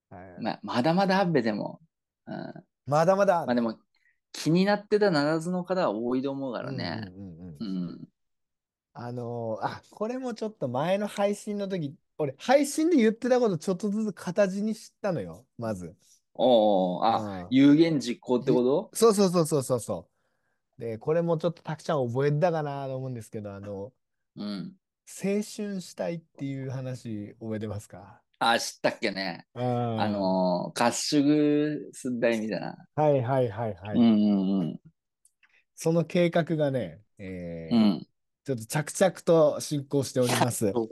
はい、まあ、まだまだあっべでも。うん。まだまだまあでも、気になってたならずの方は多いと思うからね。うんうんうんうんうん。あのーあ、これもちょっと前の配信の時、俺、配信で言ってたことちょっとずつ形にしたのよ、まず。おお、あ、うん有言実行ってこと？そうそうそうそうそうそう。で、これもちょっとたくちゃん覚えたかなと思うんですけど、あの、うん。青春したいっていう話覚えてますか？あ、知ったっけね。ああのー、合宿すんだいみたいな。はいはいはいはい。うんうんその計画がね、えーうん。うん。ちょっと着々と進行しております。ど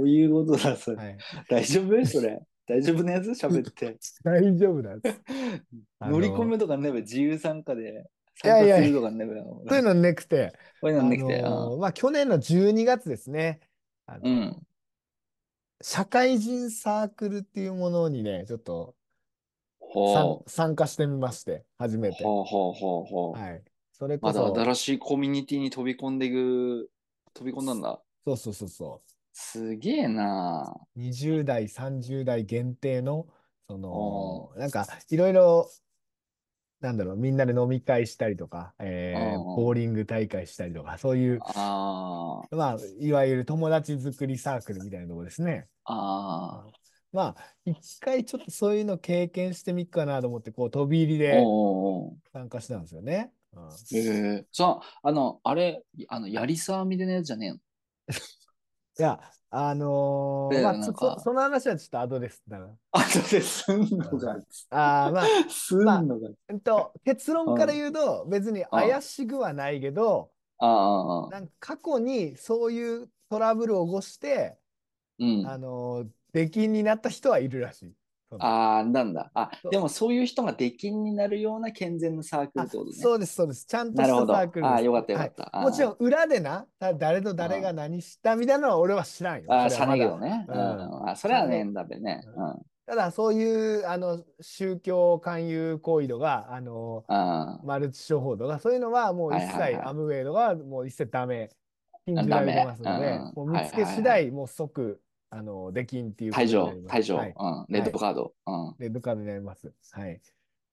ういうことだ、それ。はい、大丈夫それ。大丈夫なやつ？喋って。大丈夫なんです。あ の乗り込むとかねべ、自由参加でいやいや参加するとかねべ。そういうのなくて、こういうあのできて。のーまあ、去年の12月ですね、あのうん。うん。社会人サークルっていうものにね、ちょっとさんほう。参加してみまして、初めて。ほうほうほうほう。はい。それこまだそ、新しいコミュニティに飛び込んでいく、飛び込んだんだ。そうそうそうそすげえなう、20代、30代限定の、そのお、なんか、いろいろ、なんだろう、みんなで飲み会したりとか、えーボーリング大会したりとか、そういう、あー。まあ、いわゆる友達作りサークルみたいなところですね。あまあ、一回ちょっとそういうの経験してみっかなと思って、こう、飛び入りー。で参加したんですよね。うん。ええそう、あの、あれ、あの、やりさみたいなやつじゃねえの？いや、あのーまあ、そでなんかそその話はちょっと後です。だからあとですんのか。あーまあ、すんのか。えっと、結論から言うと、別に怪しくはないけど、ああ、ああ、なんか過去にそういうトラブルを起こして、うん。あのー出禁になった人はいるらしい。ああ、なんだ。あでもそういう人が出禁になるような健全なサークルあってことね。そうです、そうです。ちゃんとした。サークル。ああ、よかったよかった。はいもちろん裏でな、た誰と誰が何したみたいなのは俺は知らんよ。ああ、さそれはまだねえけどね。ううんん。あ、それはねだべね。ううん。うん。ただそういうあの宗教勧誘行為とか、あのあマルチ商法とか、そういうのはもう一切、アムウェイドがもう一切ダメ、禁じられてますのでもう見つけ次第、もう即、あの、出禁っていう退場退場。はいうん。レッドカード。うん。レッドカードになります。はい。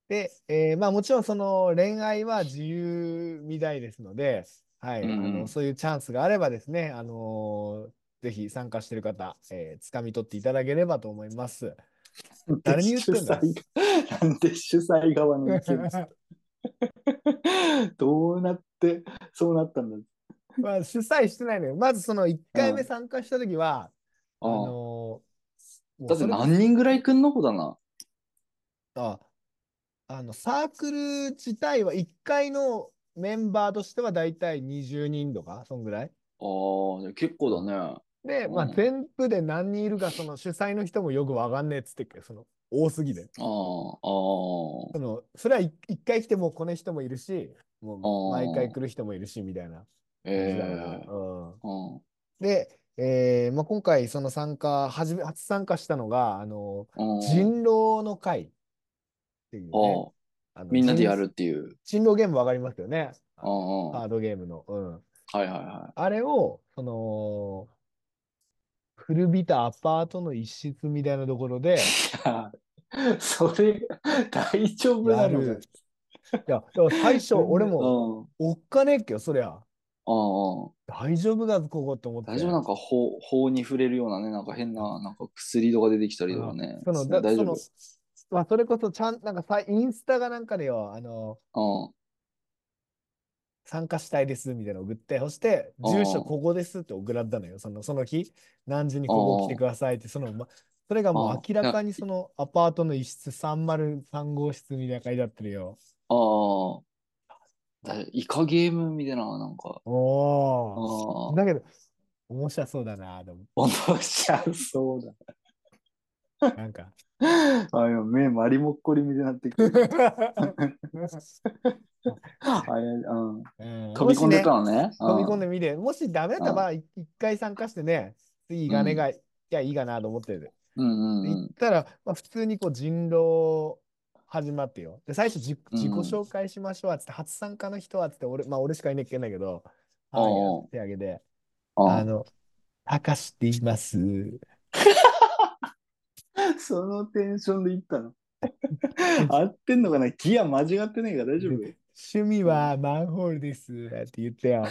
で、えーまあもちろんその恋愛は自由未来ですので、はい、うんうんあのそういうチャンスがあればですね、あのーぜひ参加している方、えー、掴み取っていただければと思います。誰に言ってんだ？なんで主催側の意見どうなってそうなったんだ？まあ、主催してないのよ。まずその1回目うん参加した時は、あのーだって何人ぐらい来んの？ほだな。ああのサークル自体は1回のメンバーとしてはだいたい20人とか、そんぐらい。ああ、結構だね。で、まあ、うん全部で何人いるか、その主催の人もよくわかんねえっつってっけど、その多すぎで。ああ、ああ。そのそれは1回来てもこの人もいるし、もう毎回来る人もいるし、みたいな。ええうんうん。で、えーまあ、今回その参加、初め初参加したのが、あの、うん人狼の会っていうね。あのみんなでやるっていう。人人狼ゲームわかりますよね。カードゲームの。うん。いはいはあれを、その、古びたアパートの一室みたいなところで、い。いや、それ、大丈夫なのいや、最初、俺も、も。おっかねえっけよ、そりゃ。うん。ああ。大丈夫だぞ、ここって思って。大丈夫なんか法法に触れるようなね、なんか変な、なんか薬とか出てきたりとかね。その、だ大丈その、まあ、それこそ、ちゃん、なんかさ、インスタがなんかでよ、あの、夫。参加したいですみたいなの送って、そして、住所ここですって送られたのよ。そのその日、何時にここ来てくださいって、その、ま、それがもう明らかにそのアパートの一室303号室みたいな書いてあってるよ。ああ。だイカゲームみたいな、なんか。おお。だけど、面白そうだなと思っ面白そうだ。て。なんか。あ今目マリモッコリみたいになってくる。あれうん、うん飛び込んでたのね。飛び込んで。でみて、もしダメだったら、い一回参加してね、次行かねが、いや、いいかなと思ってる。うんうんうん。行ったら、まあ、普通にこう人狼始まってよ。で、最初自うん自己紹介しましょうっつって、初参加の人はっつって、俺、まあ俺しかいねえっけんだけど、はい、手挙げて、ああの、たかしって言います。そのテンションで行ったの？合ってんのかな？ギア間違ってねえから大丈夫？で趣味はマンホールですって言ってよ。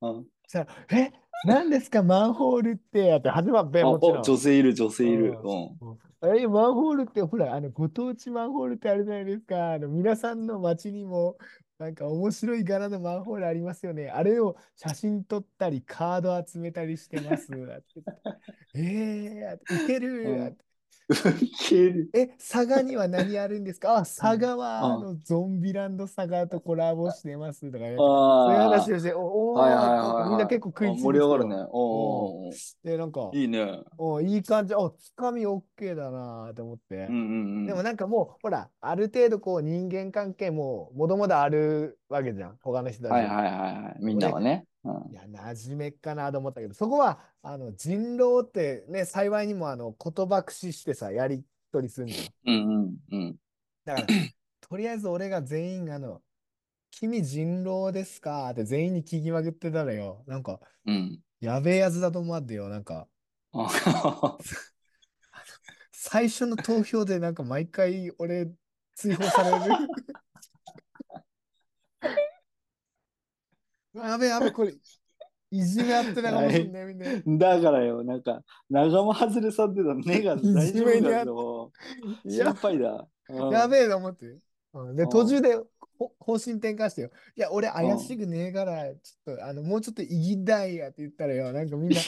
うんそしたら、え、何ですか、マンホールってって始まっべ、あもちろんお。女性いる、女性いる。ううん。え、マンホールって、ほら、あの、ご当地マンホールってあるじゃないですか。あの、皆さんの街にも、なんか面白い柄のマンホールありますよね。あれを写真撮ったり、カード集めたりしてます。えー、いける、え、佐賀には何あるんですか？あ、佐賀は、うんあの、ゾンビランド佐賀とコラボしてますとかね。あそういうあ。話をして、おおーはいはいはいはい。みんな結構食いついてあ盛り上がるね。おうおで、なんか、いいね。おいい感じ、おつかみ OK だなと思って。うんうんうん。でもなんかもう、ほら、ある程度こう人間関係ももともとあるわけじゃん、他の人たち。はいはいはいはい。みんなはね。うんいや、馴染めっかなと思ったけど、そこは、あの、人狼ってね、幸いにもあの、言葉駆使してさ、やり取りするんじゃん。うんうんうん。だから、とりあえず俺が全員、あの、君人狼ですか？って全員に聞きまくってたらよ。なんか、うん。やべえやつだと思ってよ。なんか、あ 最初の投票でなんか毎回俺追放される。やべえやべえ、これ、いじめあってたかもしんないみたいだからよ、なんか、仲間外れさってた目が大丈夫だといや心配だ。やべえと思って。うん。で、うん。途中でほ方針転換してよ。いや、俺怪しくねえから、ちょっと、あの、もうちょっといぎたいやって言ったらよ、なんかみんな、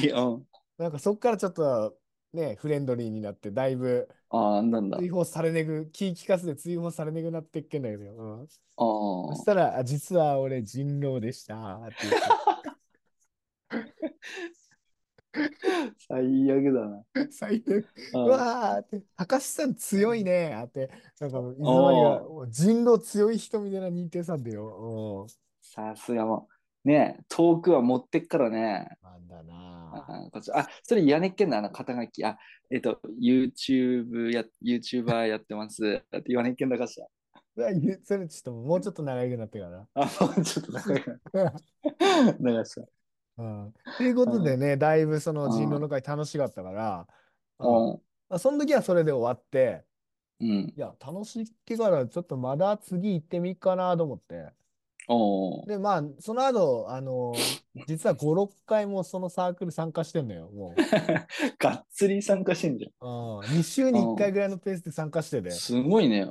なんかそっからちょっと、ね、フレンドリーになって、だいぶああ、なんだ。追放されねぐ、気利かせて追放されねぐなってっけんだけどよ。うんあそしたら、あ実は俺人狼でしたって言ってあ、最悪だな。最悪。うわーって、高橋さん強いねーって、なんか、いつの間にかもう人狼強い人みたいな認定さんでよ。さすがもう。ね遠くは持ってっからね。うん。なんだなあこっちあ、それやねっけんな、あの肩書き。あ、えっと、YouTube や、YouTuber やってます。だって言わねっけんだかしら。それちょっともうちょっと長くなってから。あ、もうちょっと長いな。長さ。うん。ということでね、だいぶその人狼の会楽しかったから、うんうまあその時はそれで終わって、ん。うん。いや、楽しいってからちょっとまだ次行ってみっかなと思って。で、まあ、その後、あの、実は5、6回もそのサークル参加してんのよ、も がっつり参加してんじう。うん、2週に1回ぐらいのペースで参加して。て。すごいね。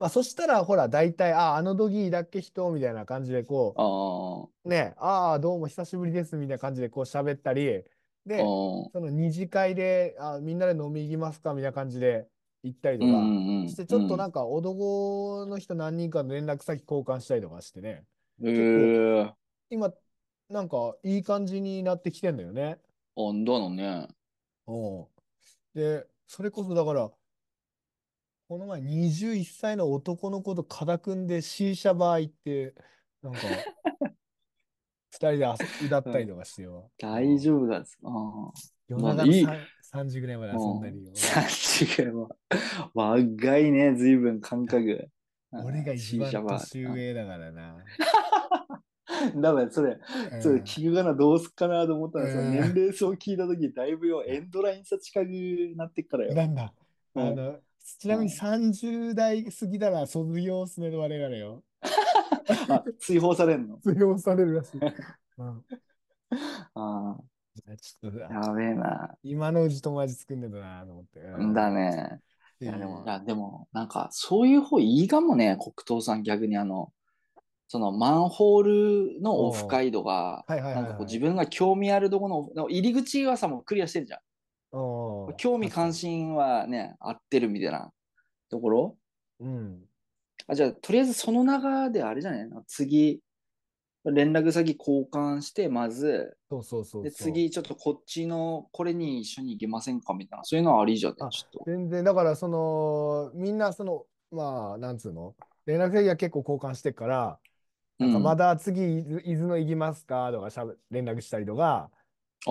まあ、そしたら、ほら、大体、あ、あのドギーだっけ人みたいな感じで、こあう、ね、ああ、どうも久しぶりですみたいな感じで、こう喋ったり、あ。で、その二次会で、あ、みんなで飲み行きますかみたいな感じで行ったりとか、うんうんうん。して、ちょっとなんか、男の人何人かの連絡先交換したりとかしてね、うん。へえ。今、なんか、いい感じになってきてんだよね。あんだのね。うん。で、それこそだから、この前21歳の男の子と肩組んで C 社バー行って、なんか、二人で遊歌ったりとかしてよ。大丈夫だ。ああ。夜中のさん3時ぐらいまで遊んだりよ。3時は若いね、随分感覚。俺が一番年上だからな。だからそれ、それうん聞くかな、どうすっかなと思ったらさ、うん年齢層聞いたとき、だいぶよ、エンドライン差近くなってっからよ。なんだ。あうんの、ちなみに30代過ぎたら卒業っすね、我々よ。あ、追放されんの？卒業されるらしい。うんあちょっとあ、やべえな。今のうち友達作んねえとなと思って。うんだね。いいやでも、いやでも、なんか、そういう方いいかもね、黒糖さん、逆にあの、そのマンホールのオフ会度が、なんかこう自分が興味あるところの、入り口はさ、もうクリアしてるじゃん。うん興味関。心はね、合ってるみたいなところ。うん。あ、じゃあ、とりあえずその中であれじゃない？の次、連絡先交換して、まず、そうそうそう。で、次、ちょっとこっちの、これに一緒に行けませんかみたいな、そういうのはありじゃちょっと。全然、だから、その、みんな、その、まあ、なんつうの、連絡先が結構交換してっから、なんかうんまだ次、伊豆伊豆の行きますかとかしゃべ連絡したりとか、あ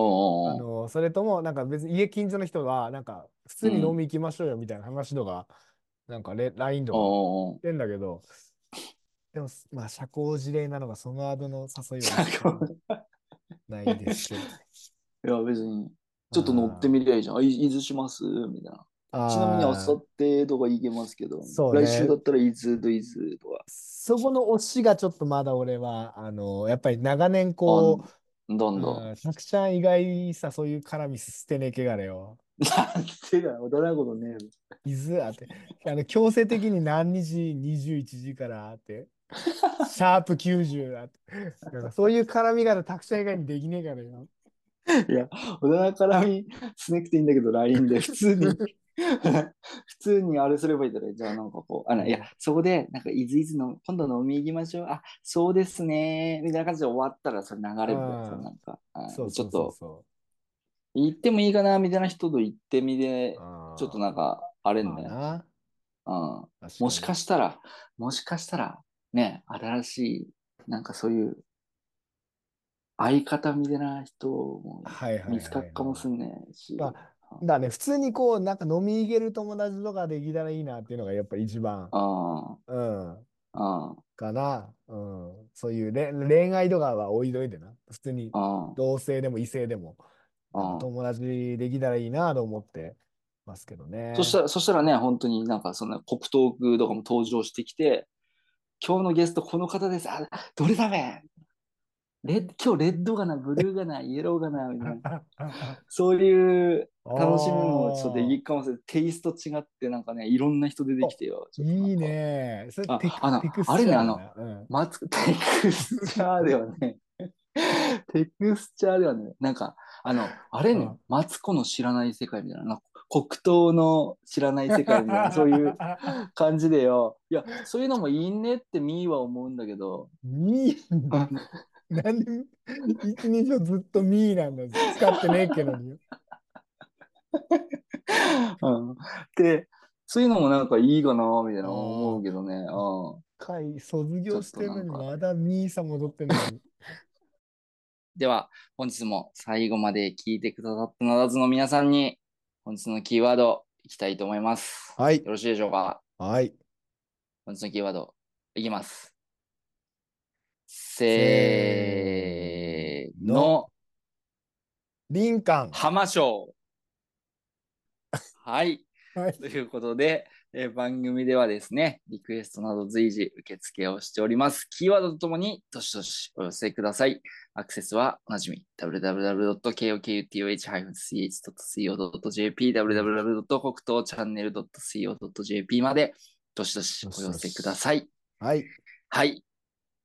の、それとも、なんか別に家近所の人は、なんか、普通に飲み行きましょうよみたいな話とか、なんかレ、LINE とかしてんだけど、でも、まあ、社交辞令なのが、その後の誘い社は交ないですけど。いや、別に、ちょっと乗ってみりゃいいじゃん。あ、い伊豆します？みたいな。ちなみに、あさってとか行けますけど、そうね来週だったら伊豆と伊豆とか。そこの推しがちょっとまだ俺は、あの、やっぱり長年こう、どんどん。うん、たくちゃん意外さ、そういう絡み捨てねえけがれよ。なんてだ、驚くことね伊豆あって、あの強制的に何時、21時からあって、シャープ90あって、そういう絡み方、たくちゃん以外にできねえからよ。え。いや、小田絡みしなくていいんだけど、LINE で 普通に、普通にあれすればいいだろ。じゃあなんかこう、あの、いや、そこで、なんか、伊豆伊豆の、今度飲み行きましょう。あ、そうですね。みたいな感じで終わったら、それ流れるんだよあーさなんか、あそうちょっと、行ってもいいかな、みたいな人と行ってみてちょっとなんか、あれんね。まあなうん。確もしかししたら、もしかしたら、ね、新しい、なんかそういう、相方みたいな人もはいはいはいはい見つかるかもしんねえし。まだね、普通にこう、なんか飲み行ける友達とかできたらいいなっていうのがやっぱ一番、あうん、かな。うん、そういうれ恋愛とかは置いといてな。普通に同性でも異性でも。友達できたらいいなと思ってますけどね。そしたら、そしたらね、本当になんかそんな国トークとかも登場してきて、今日のゲストこの方です。あ、どれだべレッ今日レッドがな、ブルーがな、イエローがな、みたいな。そういう楽しみもちょっとできるかもしれない。テイスト違って、なんかね、いろんな人出てきてよ。いい。ね。それあテクあのあれねチャーだなうんマツテクスチャーではね、テクスチャーではね、なんか、あの、あれねうん、マツコの知らない世界みたいな、なんか黒糖の知らない世界みたいな、そういう 感じでよ。いや、そういうのもいいねってミーは思うんだけど、ミー？なんで一日をずっとミーなんだ使ってねえけどに。うん、で、そういうのもなんかいいかな、みたいな思うけどね。うん回卒業してるのにまだミーさん戻ってんのに。では、本日も最後まで聞いてくださったならずの皆さんに、本日のキーワードいきたいと思います。はいよろしいでしょうか？はい。本日のキーワードいきます。せーの、リンカン。浜章。はい。はい。ということで、えー番組ではですね、リクエストなど随時受付をしております。キーワードとともに、どしどしお寄せください。アクセスはおなじみ、www.kokuth.co.jp、www. 北東チャンネル .co.jp まで、どしどしお寄せください。はい。はい。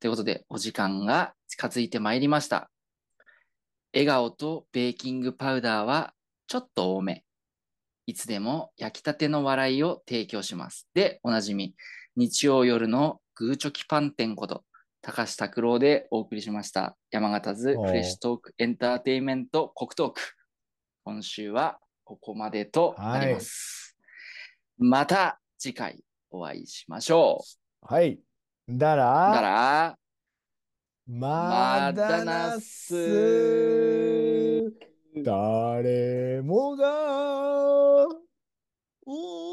ということで、お時間が近づいてまいりました。笑顔とベーキングパウダーはちょっと多め。いつでも焼きたての笑いを提供します。で、おなじみ、日曜夜のグーチョキパン店こと、高橋拓郎でお送りしました。山形図フレッシュトークエンターテインメント国トーク。今週はここまでとなります。また次回お会いしましょはい。だう。だら、まだなっす。誰もが、お